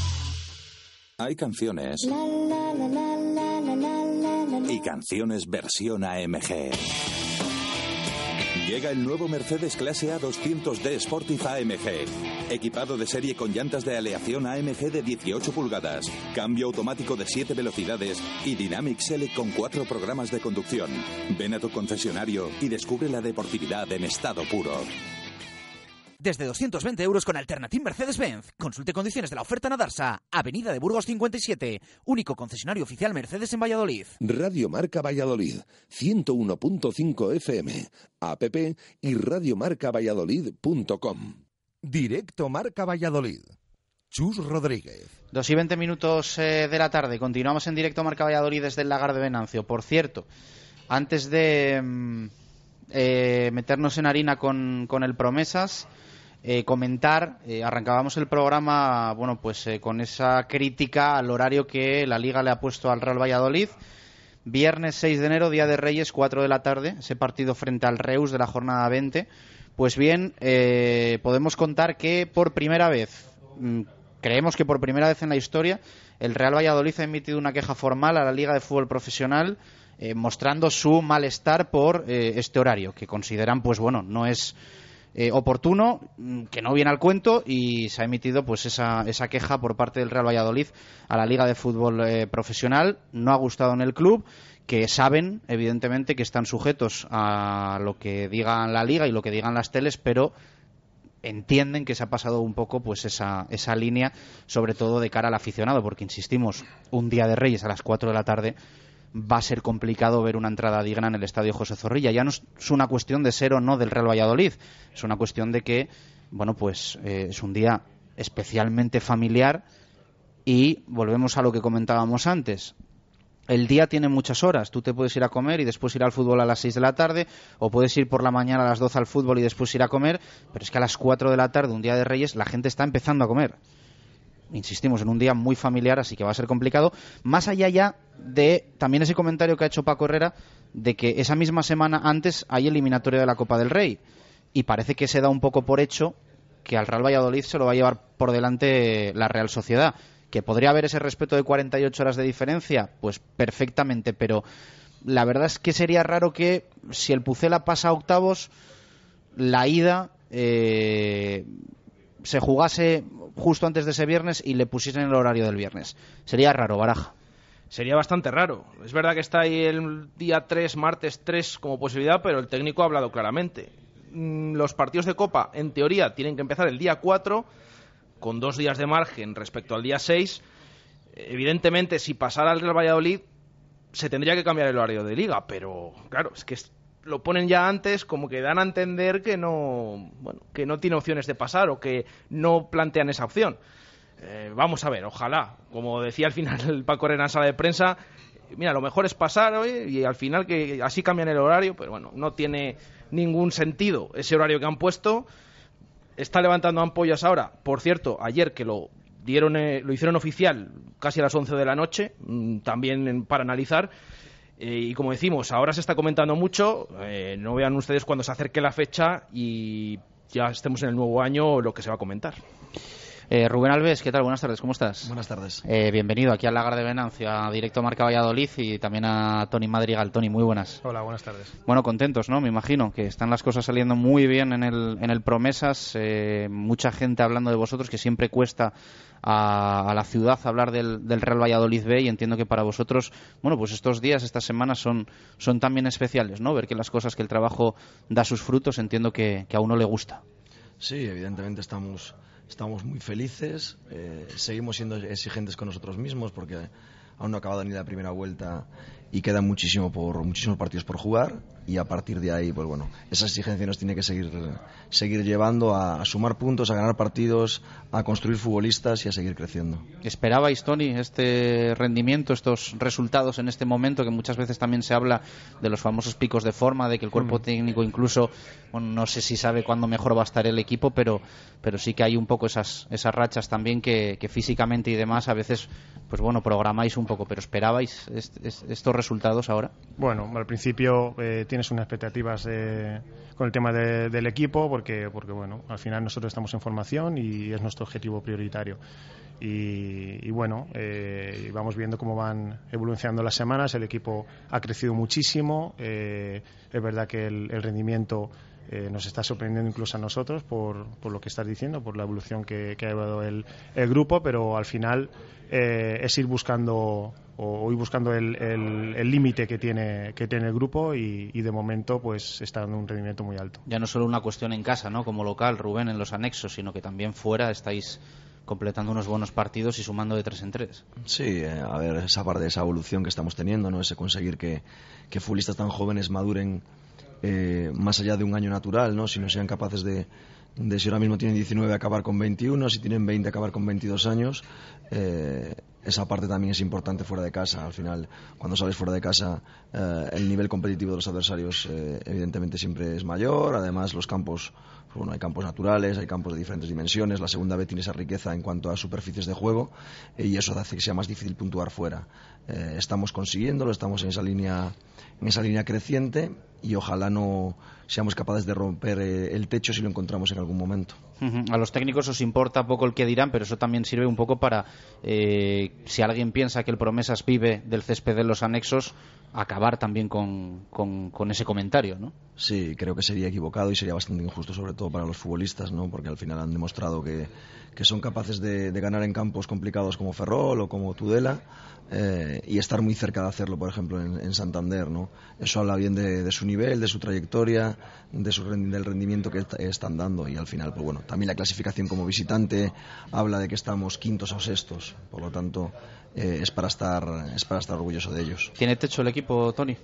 Hay canciones y canciones versión AMG. Llega el nuevo Mercedes Clase A 200D Sportif AMG. Equipado de serie con llantas de aleación AMG de 18 pulgadas, cambio automático de 7 velocidades y Dynamic Select con 4 programas de conducción. Ven a tu concesionario y descubre la deportividad en estado puro. Desde 220 euros con Alternative Mercedes-Benz. Consulte condiciones de la oferta en Adarsa, Avenida de Burgos 57, único concesionario oficial Mercedes en Valladolid. Radio Marca Valladolid, 101.5 FM, app y radiomarcavalladolid.com. Directo Marca Valladolid. Chus Rodríguez. Dos y veinte minutos eh, de la tarde. Continuamos en directo Marca Valladolid desde el Lagar de Venancio. Por cierto, antes de mm, eh, meternos en harina con, con el Promesas, eh, comentar, eh, arrancábamos el programa, bueno, pues eh, con esa crítica al horario que la Liga le ha puesto al Real Valladolid. Viernes 6 de enero, Día de Reyes, 4 de la tarde, ese partido frente al Reus de la jornada 20. Pues bien, eh, podemos contar que por primera vez, mm, creemos que por primera vez en la historia, el Real Valladolid ha emitido una queja formal a la Liga de Fútbol Profesional mostrando su malestar por este horario, que consideran, pues bueno, no es eh, oportuno, mm, que no viene al cuento y se ha emitido pues esa, esa queja por parte del Real Valladolid a la Liga de Fútbol eh, Profesional. No ha gustado en el club, que saben, evidentemente, que están sujetos a lo que digan la Liga y lo que digan las teles, pero entienden que se ha pasado un poco pues esa, esa línea, sobre todo de cara al aficionado, porque insistimos, un día de Reyes a las 4 de la tarde va a ser complicado ver una entrada digna en el estadio José Zorrilla. Ya no es una cuestión de ser o no del Real Valladolid, es una cuestión de que, bueno, pues eh, es un día especialmente familiar y volvemos a lo que comentábamos antes. El día tiene muchas horas. Tú te puedes ir a comer y después ir al fútbol a las 6 de la tarde, o puedes ir por la mañana a las 12 al fútbol y después ir a comer, pero es que a las 4 de la tarde, un día de Reyes, la gente está empezando a comer insistimos, en un día muy familiar, así que va a ser complicado. Más allá ya de también ese comentario que ha hecho Paco Herrera de que esa misma semana antes hay eliminatoria de la Copa del Rey. Y parece que se da un poco por hecho que al Real Valladolid se lo va a llevar por delante la Real Sociedad. Que podría haber ese respeto de 48 horas de diferencia, pues perfectamente, pero la verdad es que sería raro que si el Pucela pasa a octavos, la ida eh, se jugase justo antes de ese viernes y le pusiesen el horario del viernes. Sería raro, Baraja. Sería bastante raro. Es verdad que está ahí el día 3, martes 3 como posibilidad, pero el técnico ha hablado claramente. Mm, Los partidos de Copa, en teoría, tienen que empezar el día 4, con dos días de margen respecto al día 6. Evidentemente, si pasara el Real Valladolid, se tendría que cambiar el horario de liga, pero claro, es que lo ponen ya antes como que dan a entender que no, bueno, que no tiene opciones de pasar o que no plantean esa opción. Eh, vamos a ver, ojalá, como decía al final el Paco Herrera en sala de prensa, mira, lo mejor es pasar hoy y al final que así cambian el horario, pero bueno, no tiene ningún sentido ese horario que han puesto. Está levantando ampollas ahora. Por cierto, ayer que lo dieron, eh, lo hicieron oficial casi a las 11 de la noche, mm, también para analizar. Eh, y como decimos, ahora se está comentando mucho. eh, no vean ustedes cuando se acerque la fecha y ya estemos en el nuevo año lo que se va a comentar. Eh, Rubén Alves, ¿qué tal? Buenas tardes, ¿cómo estás? Buenas tardes. Eh, bienvenido aquí al Lagar de Venancio, a Directo Marca Valladolid y también a Tony Madrigal. Tony, muy buenas. Hola, buenas tardes. Bueno, contentos, ¿no? Me imagino que están las cosas saliendo muy bien en el, en el Promesas. eh, mucha gente hablando de vosotros, que siempre cuesta a, a la ciudad hablar del, del Real Valladolid B y entiendo que para vosotros, bueno, pues estos días, estas semanas son, son también especiales, ¿no? Ver que las cosas, que el trabajo da sus frutos, entiendo que, que a uno le gusta. Sí, evidentemente estamos, estamos muy felices, eh, seguimos siendo exigentes con nosotros mismos porque aún no ha acabado ni la primera vuelta y queda muchísimo por muchísimos partidos por jugar y a partir de ahí pues bueno esa exigencia nos tiene que seguir seguir llevando a, a sumar puntos a ganar partidos a construir futbolistas y a seguir creciendo ¿Esperabais, Tony, este rendimiento, estos resultados en este momento? Que muchas veces también se habla de los famosos picos de forma, de que el cuerpo Mm. técnico incluso, bueno, no sé si sabe cuándo mejor va a estar el equipo, pero, pero sí que hay un poco esas, esas rachas también que, que físicamente y demás a veces, pues bueno, programáis un poco, pero ¿esperabais est- est- estos resultados ahora? Bueno, al principio eh, tienes unas expectativas eh, con el tema de- del equipo porque, porque, bueno, al final nosotros estamos en formación y es nuestro objetivo prioritario. Y, y bueno, eh, vamos viendo cómo van evolucionando las semanas. El equipo ha crecido muchísimo. eh, es verdad que el, rendimiento nos está sorprendiendo incluso a nosotros por, por lo que estás diciendo, por la evolución que, ha llevado el grupo, pero al final eh, es ir buscando o, ir buscando el el- el límite que tiene, que tiene el grupo y, y de momento pues está dando un rendimiento muy alto. Ya no solo una cuestión en casa, ¿no? Como local, Rubén, en los anexos, sino que también fuera estáis completando unos buenos partidos y sumando de tres en tres. Sí, eh, a ver, esa parte de esa evolución que estamos teniendo, ¿no? Ese conseguir que, que futbolistas tan jóvenes maduren eh, más allá de un año natural, ¿no? Sino sean capaces de, de si ahora mismo tienen 19 acabar con 21, si tienen 20 acabar con 22 años. Eh, esa parte también es importante fuera de casa. Al final, cuando sales fuera de casa, eh, el nivel competitivo de los adversarios eh, evidentemente siempre es mayor. Además, los campos, pues bueno, hay campos naturales, hay campos de diferentes dimensiones. La segunda vez tiene esa riqueza en cuanto a superficies de juego y eso hace que sea más difícil puntuar fuera. estamos consiguiéndolo, estamos en esa línea, en esa línea creciente y ojalá no seamos capaces de romper eh, el techo si lo encontramos en algún momento. A los técnicos os importa poco el que dirán, pero eso también sirve un poco para, eh, si alguien piensa que el Promesas vive del césped de los anexos, acabar también con, con, ese comentario, ¿no? Sí, creo que sería equivocado y sería bastante injusto, sobre todo para los futbolistas, ¿no? Porque al final han demostrado que, que son capaces de, de, ganar en campos complicados como Ferrol o como Tudela eh, y estar muy cerca de hacerlo, por ejemplo, en, Santander, ¿no? Eso habla bien de, de, su nivel, de su trayectoria, de su, del rendimiento que están dando y al final, pues bueno, también la clasificación como visitante habla de que estamos quintos o sextos, por lo tanto eh, es para estar es para estar orgulloso de ellos. ¿Tiene techo el equipo, Tony?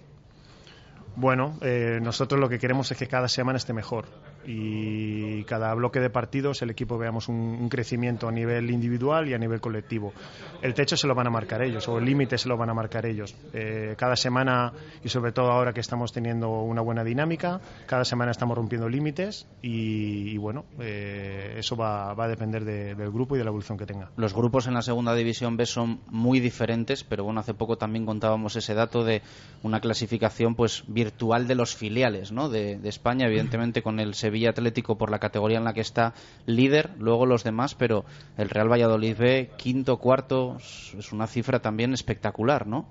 Bueno, eh, nosotros lo que queremos es que cada semana esté mejor y cada bloque de partidos el equipo veamos un, crecimiento a nivel individual y a nivel colectivo. El techo se lo van a marcar ellos o el límite se lo van a marcar ellos. Eh, cada semana y sobre todo ahora que estamos teniendo una buena dinámica, cada semana estamos rompiendo límites y, bueno, eh, eso va, a depender del grupo y de la evolución que tenga. Los grupos en la segunda división B son muy diferentes, pero bueno, hace poco también contábamos ese dato de una clasificación pues virtual de los filiales ¿no? de, España, evidentemente con el Sevilla Atlético por la categoría en la que está líder, luego los demás, pero el Real Valladolid B, quinto, cuarto, es una cifra también espectacular, ¿no?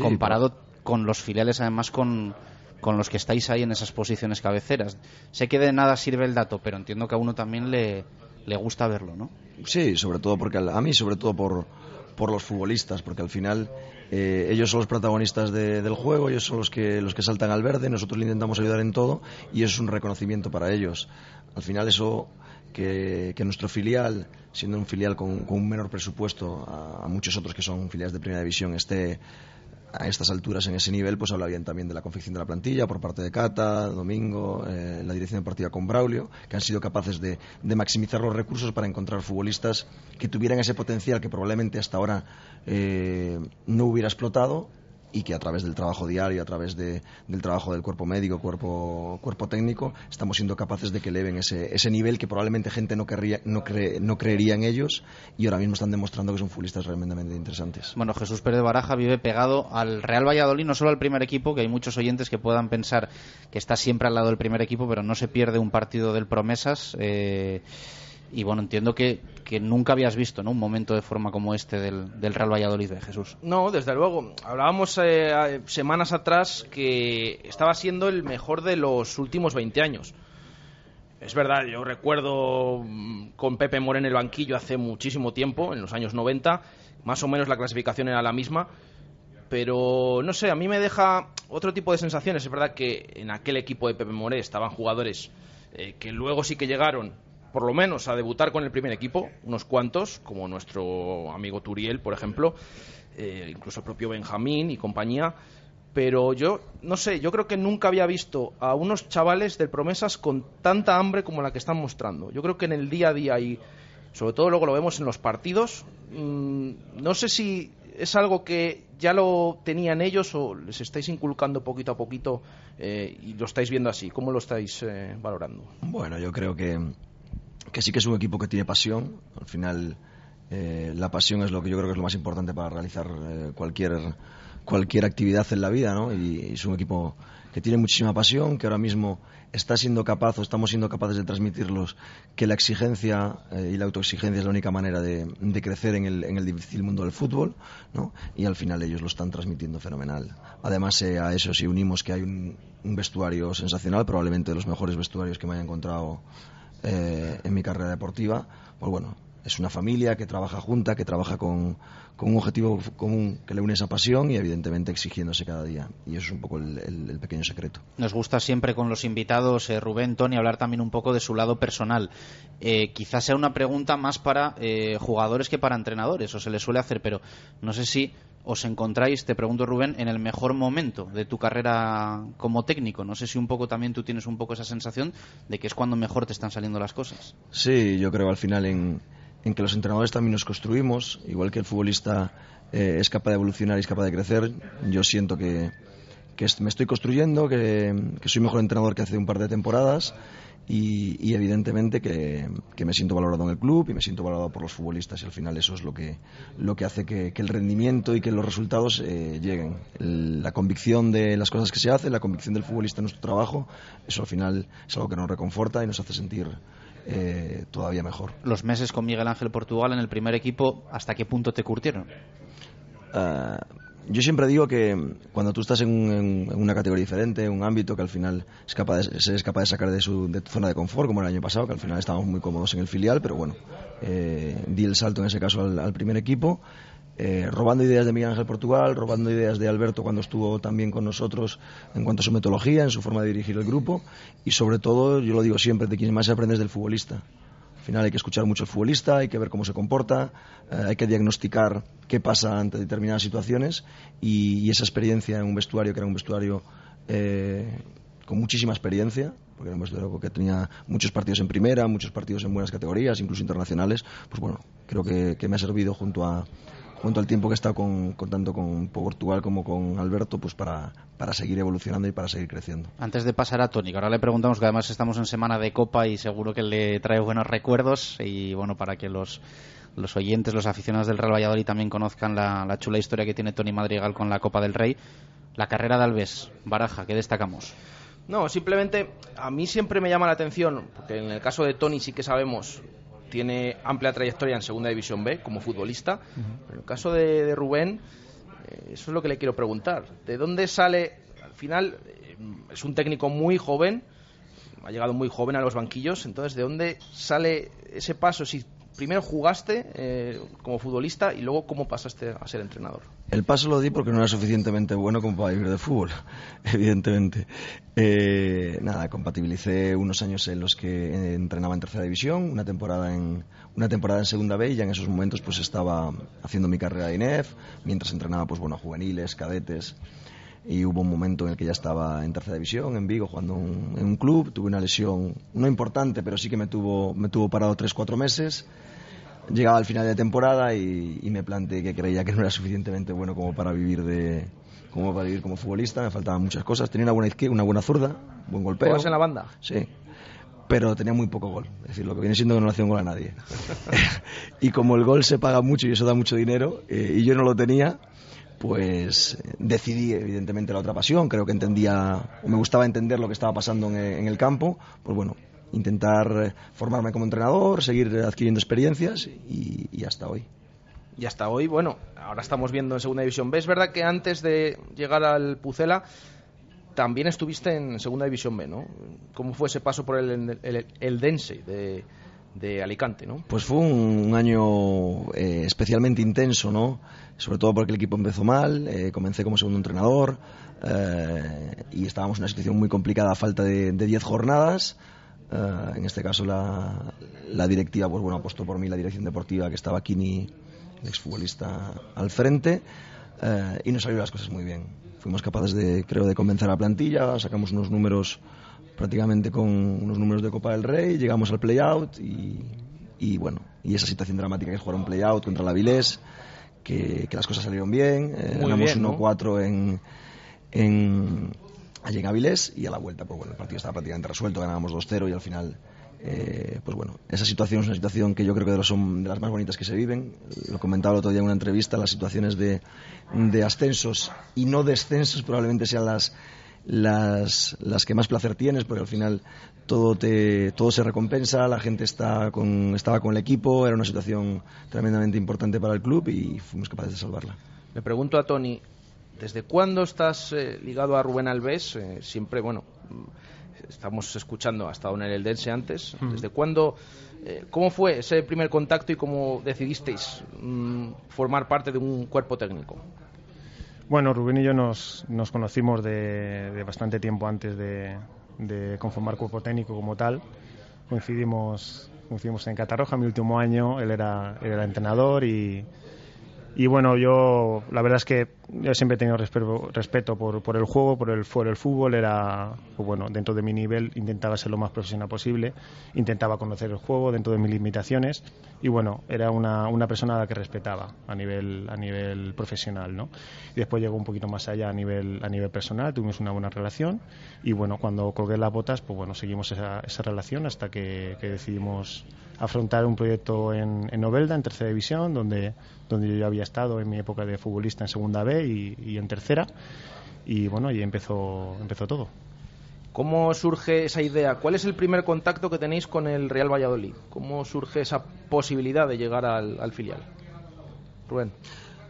Comparado con los filiales, además con, con los que estáis ahí en esas posiciones cabeceras. Sé que de nada sirve el dato, pero entiendo que a uno también le, le gusta verlo, ¿no? Sí, sobre todo porque a mí, sobre todo por, por los futbolistas, porque al final eh, ellos son los protagonistas del juego, ellos son los que, los que saltan al verde, nosotros le intentamos ayudar en todo y eso es un reconocimiento para ellos. Al final eso que, nuestro filial, siendo un filial con, un menor presupuesto a, muchos otros que son filiales de primera división, esté a estas alturas en ese nivel, pues habla bien también de la confección de la plantilla por parte de Cata, Domingo, eh, la dirección de partida con Braulio, que han sido capaces de, maximizar los recursos para encontrar futbolistas que tuvieran ese potencial que probablemente hasta ahora eh, no hubiera explotado y que a través del trabajo diario, a través de, del trabajo del cuerpo médico, cuerpo, cuerpo técnico, estamos siendo capaces de que eleven ese, ese nivel que probablemente gente no, querría, no, no creería en ellos y ahora mismo están demostrando que son futbolistas realmente interesantes. Bueno, Jesús Pérez Baraja vive pegado al Real Valladolid, no solo al primer equipo, que hay muchos oyentes que puedan pensar que está siempre al lado del primer equipo, pero no se pierde un partido del Promesas. Eh, y bueno, entiendo que, que nunca habías visto ¿no? un momento de forma como este del, Real Valladolid de Jesús. No, desde luego. Hablábamos eh, semanas atrás que estaba siendo el mejor de los últimos 20 años. Es verdad, yo recuerdo mm, con Pepe More en el banquillo hace muchísimo tiempo, en los años 90, más o menos la clasificación era la misma, pero no sé, a mí me deja otro tipo de sensaciones. Es verdad que en aquel equipo de Pepe More estaban jugadores eh, que luego sí que llegaron por lo menos a debutar con el primer equipo, unos cuantos, como nuestro amigo Turiel, por ejemplo, eh, incluso el propio Benjamín y compañía. Pero yo, no sé, yo creo que nunca había visto a unos chavales del Promesas con tanta hambre como la que están mostrando. Yo creo que en el día a día y sobre todo luego lo vemos en los partidos, mm, no sé si es algo que ya lo tenían ellos o les estáis inculcando poquito a poquito eh, y lo estáis viendo así. ¿Cómo lo estáis eh, valorando? Bueno, yo creo que que sí que es un equipo que tiene pasión. Al final, eh, la pasión es lo que yo creo que es lo más importante para realizar eh, cualquier, cualquier actividad en la vida, ¿no? Y, es un equipo que tiene muchísima pasión, que ahora mismo está siendo capaz o estamos siendo capaces de transmitirlos que la exigencia eh, y la autoexigencia es la única manera de, crecer en el, en el, difícil mundo del fútbol, ¿no? Y al final ellos lo están transmitiendo fenomenal. Además, a eso si unimos que hay un, un vestuario sensacional, probablemente de los mejores vestuarios que me haya encontrado eh, en mi carrera deportiva, pues bueno, es una familia que trabaja junta, que trabaja con, un objetivo común que le une esa pasión y evidentemente exigiéndose cada día. Y eso es un poco el, pequeño secreto. Nos gusta siempre con los invitados, eh, Rubén, Tony, hablar también un poco de su lado personal. Eh, quizás sea una pregunta más para jugadores que para entrenadores, o se les suele hacer, pero no sé si os encontráis, te pregunto Rubén, en el mejor momento de tu carrera como técnico. No sé si un poco también tú tienes un poco esa sensación de que es cuando mejor te están saliendo las cosas. Sí, yo creo al final en, que los entrenadores también nos construimos, igual que el futbolista eh, es capaz de evolucionar y es capaz de crecer. Yo siento que, me estoy construyendo, que, que soy mejor entrenador que hace un par de temporadas y, evidentemente que, me siento valorado en el club y me siento valorado por los futbolistas y al final eso es lo que, lo que hace que, el rendimiento y que los resultados eh, lleguen. la convicción de las cosas que se hacen, la convicción del futbolista en nuestro trabajo, eso al final es algo que nos reconforta y nos hace sentir eh, todavía mejor. Los meses con Miguel Ángel Portugal en el primer equipo, ¿hasta qué punto te curtieron? Ah, yo siempre digo que cuando tú estás en, una categoría diferente, en un ámbito que al final es capaz de, es capaz de sacar de, su, de zona de confort, como el año pasado, que al final estábamos muy cómodos en el filial, pero bueno, eh, di el salto en ese caso al, primer equipo, eh, robando ideas de Miguel Ángel Portugal, robando ideas de Alberto cuando estuvo también con nosotros en cuanto a su metodología, en su forma de dirigir el grupo, y sobre todo, yo lo digo siempre, de quien más se aprende es del futbolista final hay que escuchar mucho al futbolista, hay que ver cómo se comporta, eh, hay que diagnosticar qué pasa ante determinadas situaciones y, esa experiencia en un vestuario que era un vestuario eh, con muchísima experiencia, porque era un vestuario que tenía muchos partidos en primera, muchos partidos en buenas categorías, incluso internacionales, pues bueno, creo que me ha servido junto a, junto al tiempo que he estado con, tanto con Portugal como con Alberto, pues para, para seguir evolucionando y para seguir creciendo. Antes de pasar a Tony, ahora le preguntamos que además estamos en semana de Copa y seguro que le trae buenos recuerdos y bueno, para que los los oyentes, los aficionados del Real Valladolid también conozcan la, la chula historia que tiene Tony Madrigal con la Copa del Rey. La carrera de Alves, Baraja, ¿qué destacamos? No, simplemente a mí siempre me llama la atención, porque en el caso de Tony sí que sabemos tiene amplia trayectoria en Segunda División B como futbolista. en el caso de, Rubén, eh, eso es lo que le quiero preguntar. ¿De dónde sale? Al final, eh, es un técnico muy joven, ha llegado muy joven a los banquillos, entonces, ¿de dónde sale ese paso? Si primero jugaste eh, como futbolista y luego cómo pasaste a ser entrenador. El paso lo di porque no era suficientemente bueno como para vivir de fútbol, evidentemente. Eh, nada, compatibilicé unos años en los que entrenaba en tercera división, una temporada en una temporada en segunda B y ya en esos momentos pues estaba haciendo mi carrera de INEF, mientras entrenaba pues bueno juveniles, cadetes y hubo un momento en el que ya estaba en tercera división, en Vigo, jugando en un club. Tuve una lesión no importante, pero sí que me tuvo, me tuvo parado tres, cuatro meses. Llegaba al final de temporada y, me planteé que creía que no era suficientemente bueno como para vivir de como para vivir como futbolista. Me faltaban muchas cosas. Tenía una buena izquierda, una buena zurda, buen golpeo. ¿Juegas en la banda? Sí. Pero tenía muy poco gol. Es decir, lo que viene siendo que no le hacía un gol a nadie. y como el gol se paga mucho y eso da mucho dinero, eh, y yo no lo tenía, pues decidí evidentemente la otra pasión, creo que entendía, me gustaba entender lo que estaba pasando en, el campo, pues bueno, intentar formarme como entrenador, seguir adquiriendo experiencias y, hasta hoy. Y hasta hoy, bueno, ahora estamos viendo en Segunda División B. Es verdad que antes de llegar al Pucela también estuviste en Segunda División B, ¿no? ¿Cómo fue ese paso por el, el Dense de, de Alicante, ¿no? Pues fue un, año eh, especialmente intenso, ¿no? Sobre todo porque el equipo empezó mal, eh, comencé como segundo entrenador eh, y estábamos en una situación muy complicada a falta de 10 jornadas. en este caso la, directiva, pues bueno, apostó por mí la dirección deportiva que estaba Kini, el exfutbolista, al frente y nos salieron las cosas muy bien. Fuimos capaces de, creo, de convencer a la plantilla, sacamos unos números prácticamente con unos números de Copa del Rey, llegamos al play-out y, bueno, y esa situación dramática que es jugar un play-out contra la Vilés, que, las cosas salieron bien, eh, ganamos 1-4 en, en, allí en Avilés y a la vuelta, pues bueno, el partido estaba prácticamente resuelto, ganábamos 2-0 y al final... Eh, pues bueno, esa situación es una situación que yo creo que son de las más bonitas que se viven. Lo comentaba el otro día en una entrevista, las situaciones de, de ascensos y no descensos probablemente sean las, las, las que más placer tienes, porque al final todo, te, todo se recompensa, la gente está con, estaba con el equipo, era una situación tremendamente importante para el club y fuimos capaces de salvarla. Le pregunto a Tony, ¿desde cuándo estás eh, ligado a Rubén Alves? Eh, siempre, bueno, estamos escuchando, hasta estado en el Eldense antes, ¿desde cuándo, eh, cómo fue ese primer contacto y cómo decidisteis mm, formar parte de un cuerpo técnico? Bueno, Rubén y yo nos, nos conocimos de, bastante tiempo antes de, conformar cuerpo técnico como tal. Coincidimos, coincidimos en Catarroja, mi último año, él era, era entrenador y, Y bueno, yo la verdad es que yo siempre he tenido respeto, por, por, el juego, por el, por el fútbol. Era, pues bueno, dentro de mi nivel intentaba ser lo más profesional posible, intentaba conocer el juego dentro de mis limitaciones y bueno, era una, una persona a la que respetaba a nivel, a nivel profesional, ¿no? Y después llegó un poquito más allá a nivel, a nivel personal, tuvimos una buena relación y bueno, cuando colgué las botas, pues bueno, seguimos esa, esa relación hasta que, que decidimos afrontar un proyecto en, en Novelda, en tercera división, donde, donde yo ya había estado en mi época de futbolista en segunda B y, y en tercera. Y bueno, y empezó, empezó todo. ¿Cómo surge esa idea? ¿Cuál es el primer contacto que tenéis con el Real Valladolid? ¿Cómo surge esa posibilidad de llegar al, al filial? Rubén.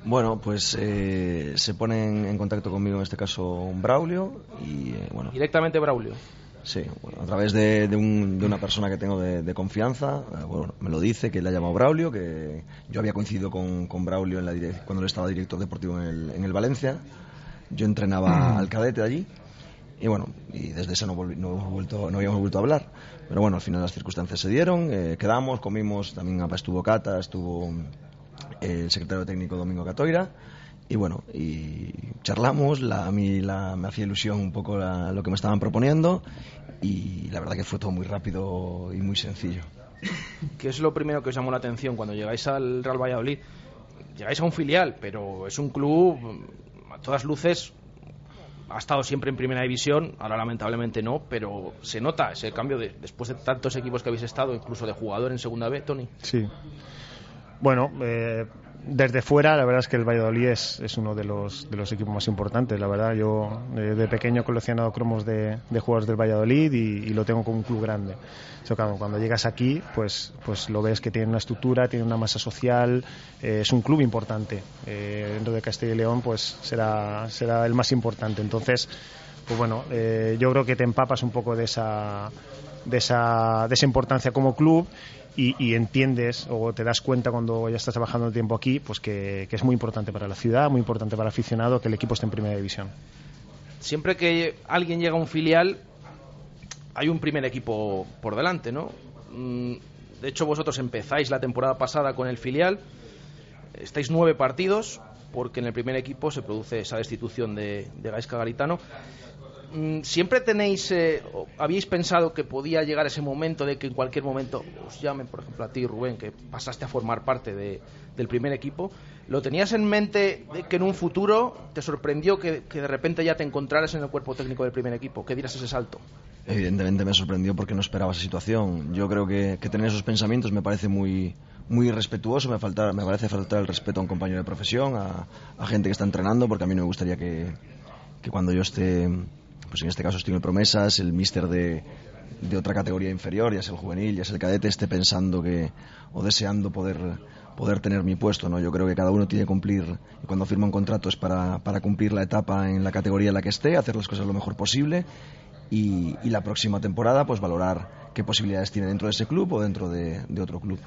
Bueno, pues eh, se pone en, en, contacto conmigo en este caso un Braulio y eh, bueno. Directamente Braulio. Sí, bueno, a través de, de, un, de, una persona que tengo de, de confianza, eh, bueno, me lo dice, que le ha llamado Braulio, que yo había coincidido con, con Braulio en la cuando él estaba director deportivo en el, en el Valencia. Yo entrenaba mm. al cadete de allí y bueno, y desde ese no, no, hemos vuelto, no habíamos vuelto a hablar. Pero bueno, al final las circunstancias se dieron, eh, quedamos, comimos, también estuvo Cata, estuvo el secretario técnico Domingo Catoira y bueno, y charlamos, la, a mí la, me hacía ilusión un poco la, lo que me estaban proponiendo y la verdad que fue todo muy rápido y muy sencillo. ¿Qué es lo primero que os llamó la atención cuando llegáis al Real Valladolid? Llegáis a un filial, pero es un club a todas luces ha estado siempre en primera división, ahora lamentablemente no, pero se nota ese cambio de, después de tantos equipos que habéis estado, incluso de jugador en segunda B, Tony. Sí. Bueno, eh, desde fuera, la verdad es que el Valladolid es, es uno de los, de los, equipos más importantes. La verdad, yo eh, de pequeño he coleccionado cromos de, de jugadores del Valladolid y, lo tengo como un club grande. O cuando llegas aquí, pues, pues lo ves que tiene una estructura, tiene una masa social, eh, es un club importante. Eh, dentro de Castilla y León, pues será, será el más importante. Entonces, pues bueno, yo creo que te empapas un poco de esa, de esa, de esa importancia como club y, entiendes o te das cuenta cuando ya estás trabajando el tiempo aquí, pues que, que, es muy importante para la ciudad, muy importante para el aficionado que el equipo esté en primera división. Siempre que alguien llega a un filial, hay un primer equipo por delante, ¿no? Mm, de hecho, vosotros empezáis la temporada pasada con el filial, estáis nueve partidos, porque en el primer equipo se produce esa destitución de, de Gaisca Garitano. Mm, ¿Siempre tenéis, eh, habíais pensado que podía llegar ese momento de que en cualquier momento os llamen, por ejemplo, a ti, Rubén, que pasaste a formar parte de, del primer equipo? ¿Lo tenías en mente que en un futuro te sorprendió que, de repente ya te encontraras en el cuerpo técnico del primer equipo? ¿Qué dieras ese salto? Evidentemente me sorprendió porque no esperaba esa situación. Yo creo que, tener esos pensamientos me parece muy, muy irrespetuoso, me, falta, me parece faltar el respeto a un compañero de profesión, a, a gente que está entrenando, porque a mí no me gustaría que cuando yo esté pues en este caso estoy en promesas, el míster de, de otra categoría inferior, ya sea el juvenil, ya sea el cadete, esté pensando que o deseando poder poder tener mi puesto, ¿no? Yo creo que cada uno tiene que cumplir, y cuando firma un contrato es para, para cumplir la etapa en la categoría en la que esté, hacer las cosas lo mejor posible y, y la próxima temporada pues valorar qué posibilidades tiene dentro de ese club o dentro de, de otro club.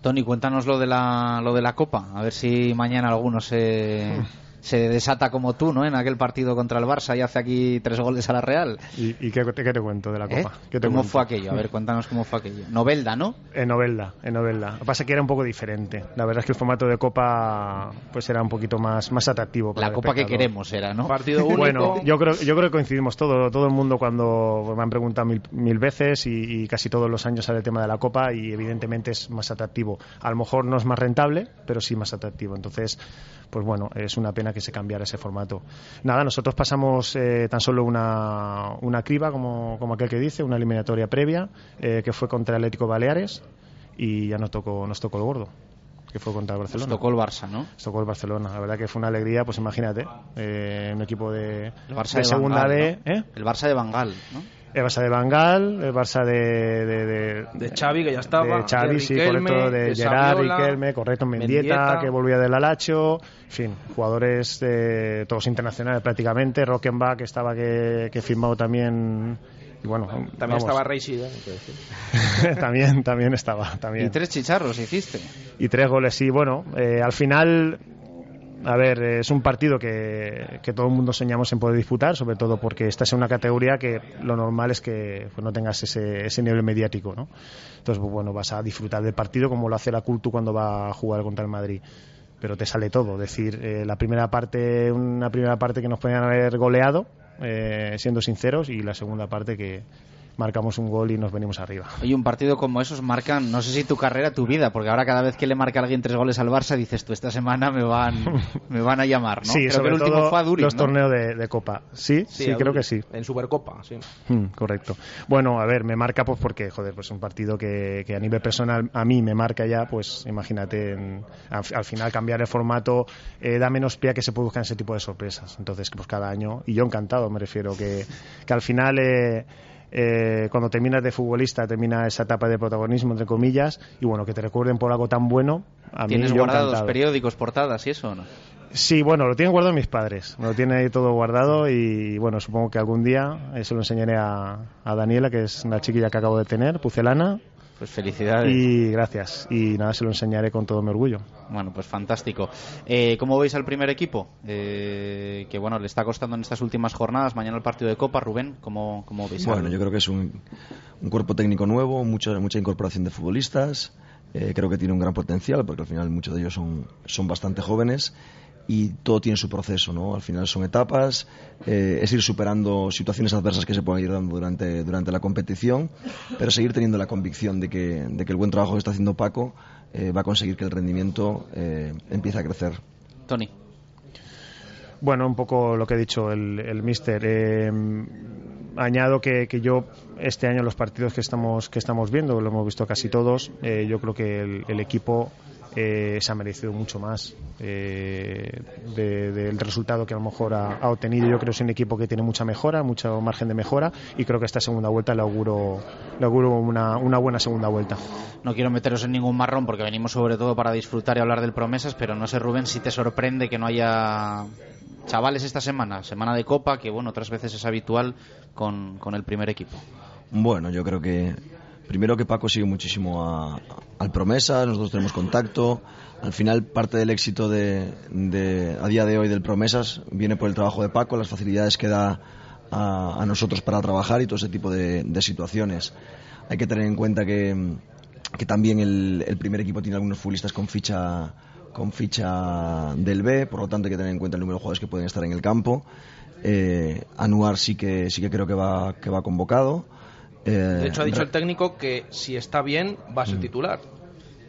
Tony, cuéntanos lo de la, lo de la Copa, a ver si mañana alguno se... se desata como tú, ¿no? En aquel partido contra el Barça y hace aquí tres goles a la Real. ¿Y, y qué, qué, te cuento de la Copa? ¿Eh? ¿Qué te ¿Cómo cuento? fue aquello? A ver, cuéntanos cómo fue aquello. Novelda, ¿no? En Novelda, en Novelda. Lo que pasa es que era un poco diferente. La verdad es que el formato de Copa pues era un poquito más, más atractivo. la Copa que queremos era, ¿no? Partido único. Bueno, yo creo, yo creo que coincidimos todo, todo el mundo cuando me han preguntado mil, mil veces y, y casi todos los años sale el tema de la Copa y evidentemente es más atractivo. A lo mejor no es más rentable, pero sí más atractivo. Entonces, pues bueno, es una pena que se cambiara ese formato. Nada, nosotros pasamos eh, tan solo una, una criba, como, como aquel que dice, una eliminatoria previa, eh, que fue contra el Atlético Baleares y ya nos tocó, nos tocó el gordo que fue contra el Barcelona. Nos tocó el Barça, ¿no? Nos tocó el Barcelona. La verdad que fue una alegría, pues imagínate, eh, un equipo de, el Barça de, de segunda Bangal, B. ¿no? ¿eh? El Barça de Bangal, ¿no? El Barça de Bangal, el Barça de... De, de, de Xavi, que ya estaba. De Xavi, de sí, Riquelme, correcto. De, de Gerard, Saviola, Riquelme, correcto. Mendieta, Mendieta, que volvía del Alacho. En fin, jugadores de, todos internacionales prácticamente. Rockenbach, que estaba que, que firmado también... Y bueno, también vamos. estaba Reisida, también, también estaba. También. Y tres chicharros hiciste. Y tres goles, sí. Bueno, eh, al final a ver, es un partido que, que, todo el mundo soñamos en poder disputar, sobre todo porque estás en una categoría que lo normal es que pues, no tengas ese, ese nivel mediático, ¿no? Entonces, pues, bueno, vas a disfrutar del partido como lo hace la Cultu cuando va a jugar contra el Madrid. pero te sale todo. Es decir, eh, la primera parte, una primera parte que nos podían haber goleado, eh, siendo sinceros, y la segunda parte que marcamos un gol y nos venimos arriba. Y un partido como esos marca, no sé si tu carrera, tu vida, porque ahora cada vez que le marca a alguien tres goles al Barça dices tú, esta semana me van, me van a llamar, ¿no? Sí, creo sobre que el último todo fue a Duri, los ¿no? torneos de, de Copa. Sí, sí, creo que sí. En Supercopa, sí. Mm, correcto. Bueno, a ver, me marca pues porque, joder, pues un partido que, que a nivel personal a mí me marca ya, pues imagínate, en- al, al final cambiar el formato eh, da menos pie a que se produzcan ese tipo de sorpresas. Entonces, pues cada año, y yo encantado, me refiero, que, que al final... eh, eh, cuando terminas de futbolista termina esa etapa de protagonismo entre comillas y bueno que te recuerden por algo tan bueno a ¿Tienes guardados periódicos, portadas y eso o no? Sí, bueno, lo tienen guardado mis padres. Me lo tienen ahí todo guardado y bueno, supongo que algún día eh, se lo enseñaré a, a Daniela, que es una chiquilla que acabo de tener, pucelana. Pues felicidades. Y gracias. Y nada, se lo enseñaré con todo mi orgullo. Bueno, pues fantástico. Eh, ¿Cómo veis al primer equipo? Eh, que bueno, le está costando en estas últimas jornadas. Mañana el partido de Copa, Rubén, ¿cómo, cómo veis? Bueno, yo creo que es un, un cuerpo técnico nuevo, mucha, mucha incorporación de futbolistas. eh, creo que tiene un gran potencial porque al final muchos de ellos son, son bastante jóvenes y todo tiene su proceso, ¿no? Al final son etapas, eh, es ir superando situaciones adversas que se puedan ir dando durante, durante la competición, pero seguir teniendo la convicción de que, de que el buen trabajo que está haciendo Paco eh, va a conseguir que el rendimiento eh, empiece a crecer. Tony. Bueno, un poco lo que ha dicho el, el mister. Eh, añado que, que yo este año los partidos que estamos que estamos viendo, lo hemos visto casi todos, eh, yo creo que el, el equipo eh, se ha merecido mucho más eh, de- del resultado que a lo mejor ha, ha obtenido. Yo creo que es un equipo que tiene mucha mejora, mucho margen de mejora y creo que esta segunda vuelta le auguro, le auguro una, una buena segunda vuelta. No quiero meteros en ningún marrón porque venimos sobre todo para disfrutar y hablar del promesas, pero no sé, Rubén, si te sorprende que no haya chavales esta semana, semana de Copa, que bueno, otras veces es habitual con, con el primer equipo. Bueno, yo creo que primero que Paco sigue muchísimo a- al promesa, nosotros tenemos contacto. Al final, parte del éxito de, a día de hoy del promesas viene por el trabajo de Paco, las facilidades que da a, nosotros para trabajar y todo ese tipo de, situaciones. Hay que tener en cuenta que, también el, el primer equipo tiene algunos futbolistas con ficha con ficha del B, por lo tanto hay que tener en cuenta el número de jugadores que pueden estar en el campo. Eh, Anuar sí que sí que creo que va que va convocado. Eh, De hecho, ha dicho el técnico que si está bien va a ser Mm. titular.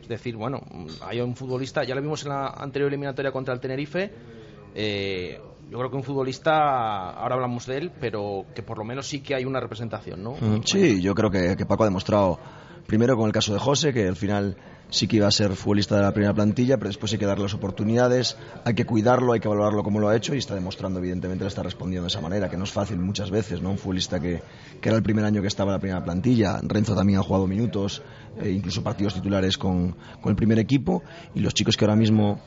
Es decir, bueno, hay un futbolista, ya lo vimos en la anterior eliminatoria contra el Tenerife. eh, yo creo que un futbolista, ahora hablamos de él, pero que por lo menos sí que hay una representación, ¿no? Mm, Sí, yo creo que, que Paco ha demostrado, primero con el caso de José, que al final sí que iba a ser futbolista de la primera plantilla, pero después hay que darle las oportunidades, hay que cuidarlo, hay que valorarlo como lo ha hecho y está demostrando, evidentemente, le está respondiendo de esa manera, que no es fácil muchas veces, ¿no? Un futbolista que, que era el primer año que estaba en la primera plantilla, Renzo también ha jugado minutos, eh, incluso partidos titulares con, con el primer equipo, y los chicos que ahora mismo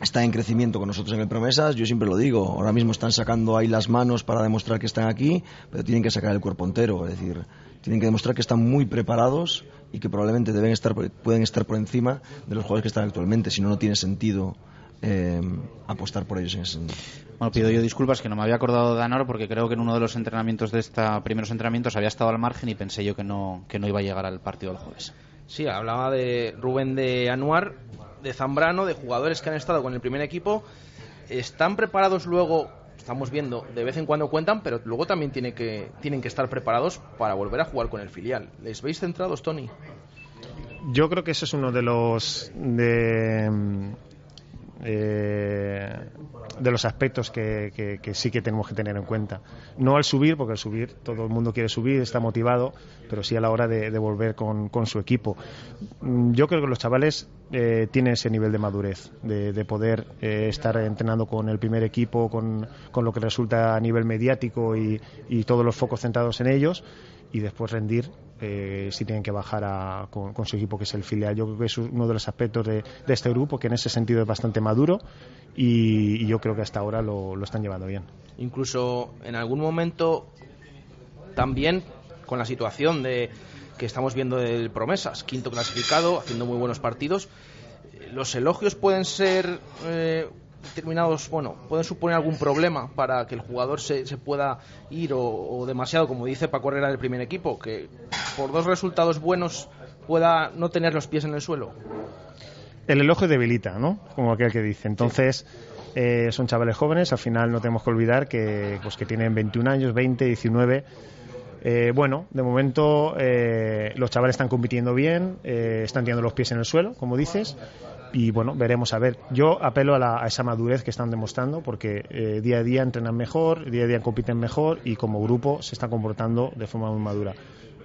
están en crecimiento con nosotros en el Promesas, yo siempre lo digo, ahora mismo están sacando ahí las manos para demostrar que están aquí, pero tienen que sacar el cuerpo entero, es decir, tienen que demostrar que están muy preparados y que probablemente deben estar, pueden estar por encima de los jugadores que están actualmente, si no, no tiene sentido eh, apostar por ellos en ese sentido. Bueno, pido yo disculpas que no me había acordado de Anor porque creo que en uno de los entrenamientos de esta primeros entrenamientos había estado al margen y pensé yo que no que no iba a llegar al partido del jueves. Sí, hablaba de Rubén de Anuar, de Zambrano, de jugadores que han estado con el primer equipo. Están preparados luego, estamos viendo, de vez en cuando cuentan, pero luego también tiene que, tienen que estar preparados para volver a jugar con el filial. ¿Les veis centrados, Tony? Yo creo que eso es uno de los de, eh, de los aspectos que, sí que tenemos que tener en cuenta. No al subir, porque al subir todo el mundo quiere subir, está motivado, pero sí a la hora de, volver con, su equipo. Mm, Yo creo que los chavales eh, tienen ese nivel de madurez, de, de poder eh, estar entrenando con el primer equipo, con, con lo que resulta a nivel mediático y todos los focos centrados en ellos y después rendir eh, si tienen que bajar a- con, con su equipo que es el filial. Yo creo que es uno de los aspectos de, de este grupo que en ese sentido es bastante maduro y, y yo creo que hasta ahora lo, lo están llevando bien. Incluso en algún momento también con la situación de que estamos viendo del Promesas, quinto clasificado, haciendo muy buenos partidos, los elogios pueden ser eh, determinados, bueno, pueden suponer algún problema para que el jugador se, se pueda ir o, demasiado, como dice Paco Herrera del primer equipo, que por dos resultados buenos pueda no tener los pies en el suelo. el elogio debilita, ¿no? Como aquel que dice. Entonces, eh, son chavales jóvenes, al final no tenemos que olvidar que, pues, que tienen 21 años, 20, 19. Eh, bueno, de momento eh, los chavales están compitiendo bien, eh, están teniendo los pies en el suelo, como dices, y bueno, veremos a ver. Yo apelo a, la- a esa madurez que están demostrando porque eh, día a día entrenan mejor, día a día compiten mejor y como grupo se están comportando de forma muy madura.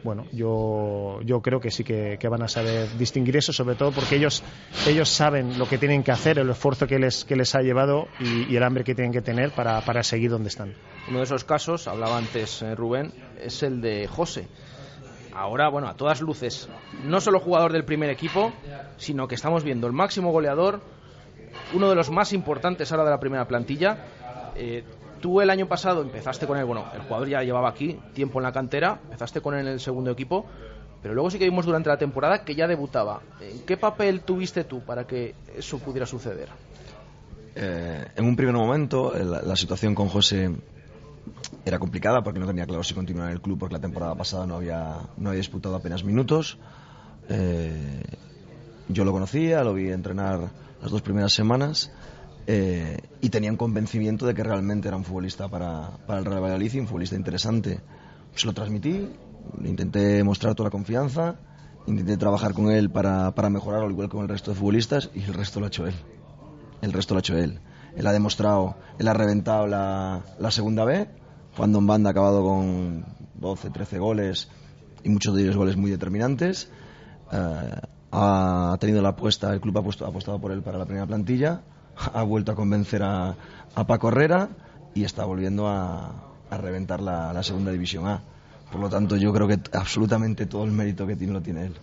Bueno, yo, yo creo que sí que, van a saber distinguir eso, sobre todo porque ellos, ellos saben lo que tienen que hacer, el esfuerzo que les, que les ha llevado y, y el hambre que tienen que tener para, para seguir donde están. Uno de esos casos, hablaba antes eh, Rubén, es el de José. Ahora, bueno, a todas luces, no solo jugador del primer equipo, sino que estamos viendo el máximo goleador, uno de los más importantes ahora de la primera plantilla. Eh, tú el año pasado empezaste con él, bueno, el jugador ya llevaba aquí tiempo en la cantera, empezaste con él en el segundo equipo, pero luego sí que vimos durante la temporada que ya debutaba. ¿En qué papel tuviste tú para que eso pudiera suceder? Eh, en un primer momento, eh, la, la situación con José era complicada porque no tenía claro si continuar en el club porque la temporada pasada no había, no había disputado apenas minutos. Eh, yo lo conocía, lo vi entrenar las dos primeras semanas eh, y tenía un convencimiento de que realmente era un futbolista para, para el Real Valladolid y un futbolista interesante. Se lo transmití, intenté mostrar toda la confianza, intenté trabajar con él para, para mejorar al igual que con el resto de futbolistas y el resto lo ha hecho él. El resto lo ha hecho él. Él ha demostrado, él ha reventado la, la segunda B, cuando en banda ha acabado con 12, 13 goles y muchos de ellos goles muy determinantes. Eh, ha tenido la apuesta, el club ha, puesto- ha apostado por él para la primera plantilla, ha vuelto a convencer a, a Paco Herrera y está volviendo a, a reventar la, la segunda división A. Por lo tanto, yo creo que absolutamente todo el mérito que tiene lo tiene él.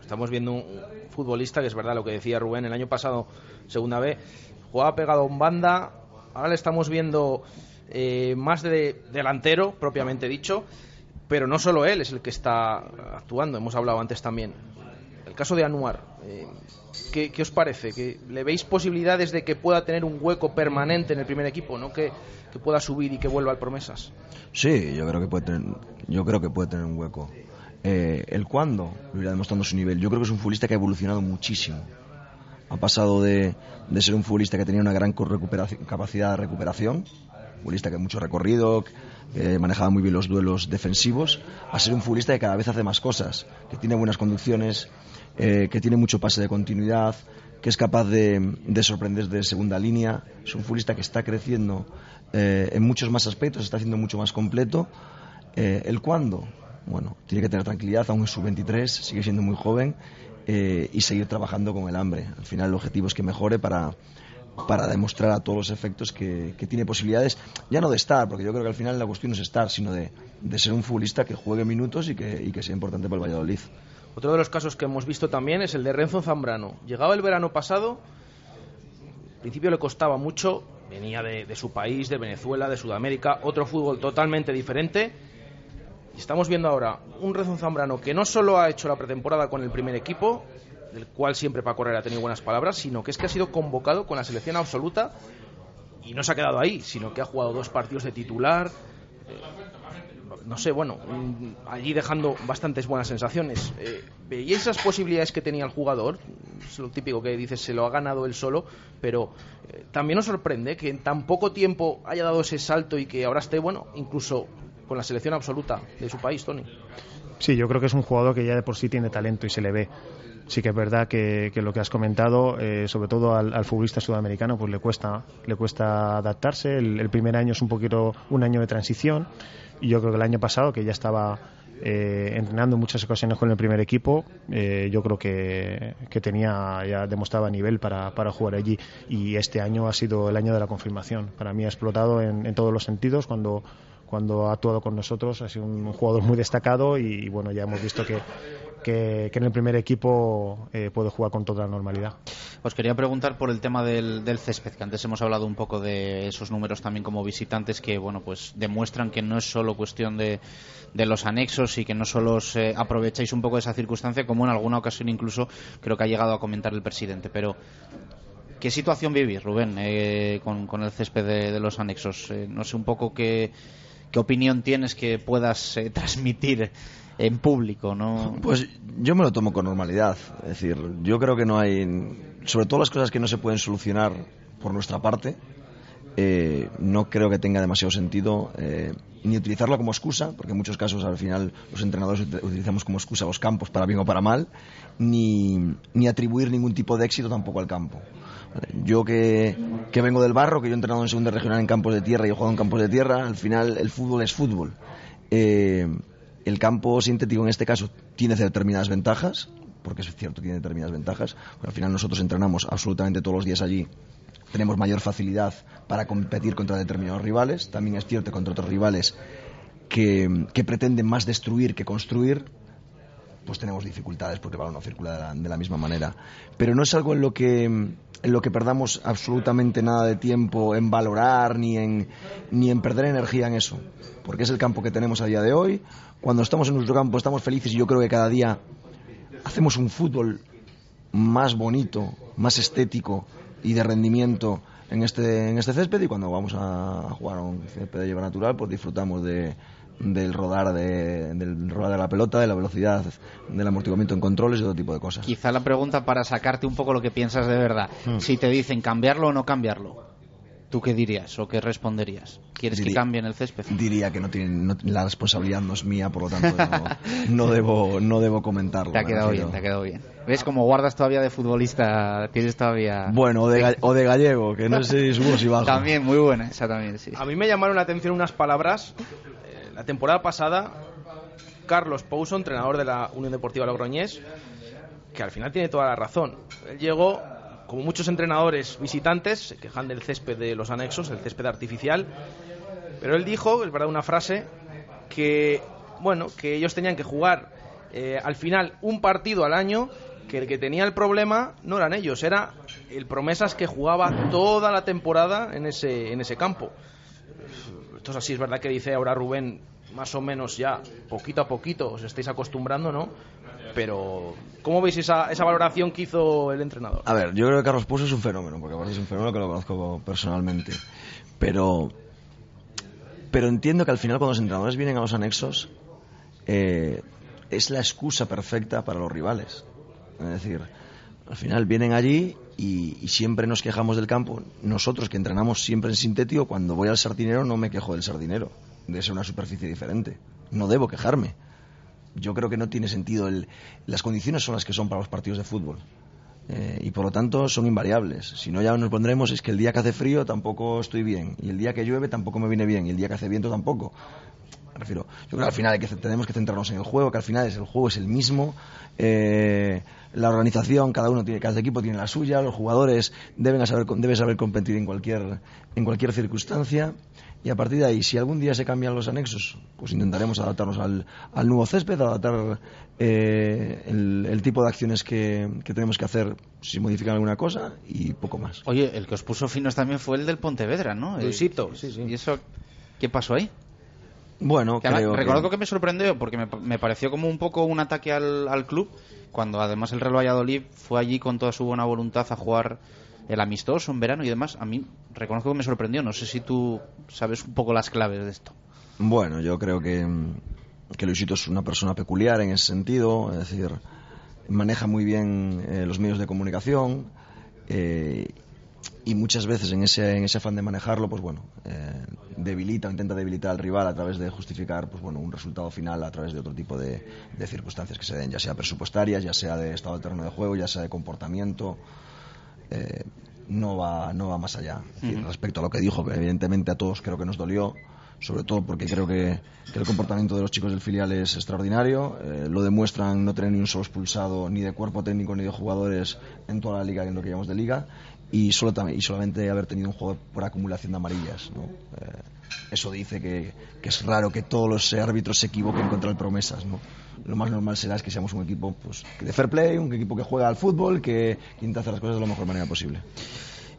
Estamos viendo un futbolista que es verdad lo que decía Rubén, el año pasado, segunda B, jugaba pegado a un banda, ahora le estamos viendo eh, más de delantero, propiamente dicho, pero no solo él es el que está actuando, hemos hablado antes también. El caso de Anuar, eh, ¿qué, os parece? ¿Que ¿Le veis posibilidades de que pueda tener un hueco permanente en el primer equipo, no que, pueda subir y que vuelva al promesas? Sí, yo creo que puede tener, yo creo que puede tener un hueco. Eh, el cuándo lo irá demostrando su nivel. Yo creo que es un futbolista que ha evolucionado muchísimo. Ha pasado de, ser un futbolista que tenía una gran capacidad de recuperación, futbolista que mucho recorrido, que manejaba muy bien los duelos defensivos, a ser un futbolista que cada vez hace más cosas, que tiene buenas conducciones, eh, que tiene mucho pase de continuidad, que es capaz de, de sorprender de segunda línea. Es un futbolista que está creciendo eh, en muchos más aspectos, está haciendo mucho más completo. Eh, ¿El cuándo? Bueno, tiene que tener tranquilidad, aún es sub-23, sigue siendo muy joven y seguir trabajando con el hambre. Al final el objetivo es que mejore para, para demostrar a todos los efectos que, que tiene posibilidades, ya no de estar, porque yo creo que al final la cuestión no es estar, sino de, de ser un futbolista que juegue minutos y que, y que sea importante para el Valladolid. Otro de los casos que hemos visto también es el de Renzo Zambrano. Llegaba el verano pasado, al principio le costaba mucho, venía de, de su país, de Venezuela, de Sudamérica, otro fútbol totalmente diferente. Y estamos viendo ahora un Renzo Zambrano que no solo ha hecho la pretemporada con el primer equipo, del cual siempre Paco Herrera ha tenido buenas palabras, sino que es que ha sido convocado con la selección absoluta y no se ha quedado ahí, sino que ha jugado dos partidos de titular, no sé, bueno, allí dejando bastantes buenas sensaciones. Eh, ¿Veíais esas posibilidades que tenía el jugador? Es lo típico que dices, se lo ha ganado él solo, pero eh, también nos sorprende que en tan poco tiempo haya dado ese salto y que ahora esté, bueno, incluso con la selección absoluta de su país, Tony. Sí, yo creo que es un jugador que ya de por sí tiene talento y se le ve. Sí que es verdad que, lo que has comentado, eh, sobre todo al, al futbolista sudamericano, pues le cuesta, le cuesta adaptarse. El, primer año es un poquito un año de transición y yo creo que el año pasado, que ya estaba eh, entrenando en muchas ocasiones con el primer equipo, eh, yo creo que, que tenía, ya demostraba nivel para, para jugar allí y este año ha sido el año de la confirmación. Para mí ha explotado en, en todos los sentidos cuando cuando ha actuado con nosotros ha sido un jugador muy destacado y, bueno ya hemos visto que, que, en el primer equipo eh, puede jugar con toda la normalidad. Os quería preguntar por el tema del, del césped, que antes hemos hablado un poco de esos números también como visitantes que, bueno, pues demuestran que no es solo cuestión de, de los anexos y que no solo os eh, aprovecháis un poco de esa circunstancia, como en alguna ocasión incluso creo que ha llegado a comentar el presidente. Pero, ¿qué situación vivís, Rubén, eh, con, con el césped de, de los anexos? Eh, no sé un poco qué, qué opinión tienes que puedas eh, transmitir en público, ¿no? Pues yo me lo tomo con normalidad. Es decir, yo creo que no hay, sobre todo las cosas que no se pueden solucionar por nuestra parte, eh, no creo que tenga demasiado sentido eh, ni utilizarlo como excusa, porque en muchos casos al final los entrenadores ut- utilizamos como excusa los campos para bien o para mal, ni, ni atribuir ningún tipo de éxito tampoco al campo. Yo que, que vengo del barro, que yo he entrenado en segunda regional en campos de tierra y he jugado en campos de tierra, al final el fútbol es fútbol. Eh, el campo sintético en este caso tiene determinadas ventajas, porque es cierto, tiene determinadas ventajas. Pero al final nosotros entrenamos absolutamente todos los días allí. Tenemos mayor facilidad para competir contra determinados rivales. También es cierto contra otros rivales que, que pretenden más destruir que construir, pues tenemos dificultades porque el balón no circula de la, misma manera. Pero no es algo en lo que en lo que perdamos absolutamente nada de tiempo en valorar ni en ni en perder energía en eso, porque es el campo que tenemos a día de hoy. Cuando estamos en nuestro campo estamos felices y yo creo que cada día hacemos un fútbol más bonito, más estético y de rendimiento en este, en este césped y cuando vamos a jugar a un césped de hierba natural pues disfrutamos de, del rodar de, del rodar de la pelota, de la velocidad, del amortiguamiento en controles y todo tipo de cosas. Quizá la pregunta para sacarte un poco lo que piensas de verdad. Mm. Si te dicen cambiarlo o no cambiarlo, ¿tú qué dirías o qué responderías? ¿Quieres que Diría- cambien el césped? Diría que no tienen, no- la responsabilidad no es mía, por lo tanto no, no debo, no debo comentarlo. Te ha quedado bien, te ha quedado bien. ¿Ves cómo guardas todavía de futbolista? Tienes todavía... Bueno, o de, ga- o de gallego, que no sé si subo o si bajo. También, muy buena, esa también, sí. A mí me llamaron la atención unas palabras. La temporada pasada, Carlos Pouso, entrenador de la Unión Deportiva Logroñés, que al final tiene toda la razón. Él llegó, como muchos entrenadores visitantes, se quejan del césped de los anexos, el césped artificial, pero él dijo, es verdad, una frase, que, bueno, que ellos tenían que jugar eh, al final un partido al año, que el que tenía el problema no eran ellos, era el Promesas que jugaba toda la temporada en ese, en ese campo. Esto es así, es verdad que dice ahora Rubén, más o menos ya, poquito a poquito, os estáis acostumbrando, ¿no? Pero, ¿cómo veis esa, esa valoración que hizo el entrenador? A ver, yo creo que Carlos Pouso es un fenómeno, porque es un fenómeno que lo conozco personalmente. Pero, pero entiendo que al final cuando los entrenadores vienen a los anexos, eh, es la excusa perfecta para los rivales. Es decir, al final vienen allí y, y siempre nos quejamos del campo. Nosotros que entrenamos siempre en sintético, cuando voy al sardinero no me quejo del sardinero, de ser una superficie diferente. No debo quejarme. Yo creo que no tiene sentido. El, las condiciones son las que son para los partidos de fútbol. Eh, y por lo tanto son invariables. Si no, ya nos pondremos es que el día que hace frío tampoco estoy bien, y el día que llueve tampoco me viene bien, y el día que hace viento tampoco. Me refiero, yo creo que al final hay que, tenemos que centrarnos en el juego, que al final es el juego es el mismo, eh, la organización, cada uno tiene, cada equipo tiene la suya, los jugadores deben saber, deben saber competir en cualquier, en cualquier circunstancia. Y a partir de ahí, si algún día se cambian los anexos, pues intentaremos adaptarnos al, al nuevo césped, adaptar eh, el, el tipo de acciones que, que tenemos que hacer si modifican alguna cosa y poco más. Oye, el que os puso finos también fue el del Pontevedra, ¿no? El- Luisito, sí, sí. ¿Y eso qué pasó ahí? Bueno, Que que... me sorprendió porque me, me pareció como un poco un ataque al, al club, cuando además el Real Valladolid fue allí con toda su buena voluntad a jugar el amistoso en verano y demás. A mí reconozco que me sorprendió. No sé si tú sabes un poco las claves de esto. Bueno, yo creo que, mm, que Luisito es una persona peculiar en ese sentido, es decir, maneja muy bien eh, los medios de comunicación eh, y muchas veces en ese, en ese afán de manejarlo, pues bueno, eh, debilita intenta debilitar al rival a través de justificar pues bueno, un resultado final a través de otro tipo de, de circunstancias que se den, ya sea presupuestarias, ya sea de estado del terreno de juego, ya sea de comportamiento. Eh, no va, no va más allá. Respecto a lo que dijo, que evidentemente a todos creo que nos dolió, sobre todo porque creo que, que el comportamiento de los chicos del filial es extraordinario. eh, lo demuestran no tener ni un solo expulsado ni de cuerpo técnico ni de jugadores en toda la liga en lo que llamamos de liga y, solo, y solamente haber tenido un juego por acumulación de amarillas. ¿no? Eh, eso dice que, que es raro que todos los árbitros se equivoquen contra el promesas. ¿no? Lo más normal será es que seamos un equipo pues, de fair play, un equipo que juega al fútbol, que, intenta hacer las cosas de la mejor manera posible.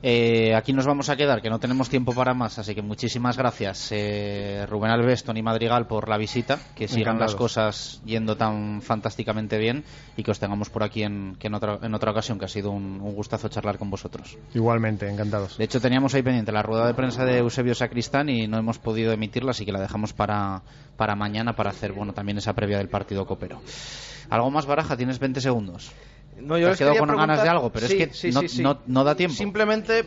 Eh, aquí nos vamos a quedar, que no tenemos tiempo para más, así que muchísimas gracias eh, Rubén Alves, Tony Madrigal por la visita, que sigan las cosas yendo tan fantásticamente bien y que os tengamos por aquí en, que en, otra, en otra ocasión, que ha sido un, un gustazo charlar con vosotros. Igualmente, encantados. De hecho, teníamos ahí pendiente la rueda de prensa de Eusebio Sacristán y no hemos podido emitirla, así que la dejamos para, para mañana para hacer bueno también esa previa del partido copero. ¿Algo más, Baraja? Tienes 20 segundos. No, Te yo has quedado con ganas de algo, pero Sí, es que sí, no, sí, sí. no- no da tiempo. Simplemente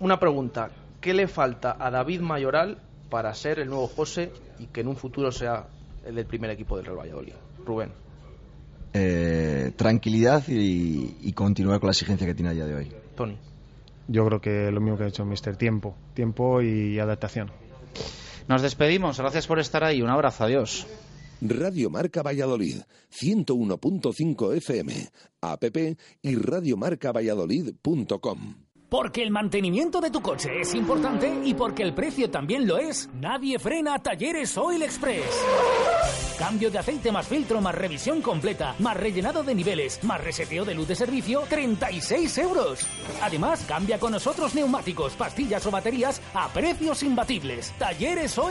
una pregunta. ¿Qué le falta a David Mayoral para ser el nuevo José y que en un futuro sea el del primer equipo del Real Valladolid? Rubén. Eh, tranquilidad y, y continuar con la exigencia que tiene a día de hoy. Tony. Yo creo que lo mismo que ha dicho Mister, tiempo, tiempo y adaptación. Nos despedimos. Gracias por estar ahí. Un abrazo. Adiós. Radio Marca Valladolid, 101.5 FM, app y radiomarcavalladolid.com. Porque el mantenimiento de tu coche es importante y porque el precio también lo es, nadie frena Talleres Oil Express. Cambio de aceite más filtro, más revisión completa, más rellenado de niveles, más reseteo de luz de servicio, 36 euros. Además, cambia con nosotros neumáticos, pastillas o baterías a precios imbatibles. Talleres Oil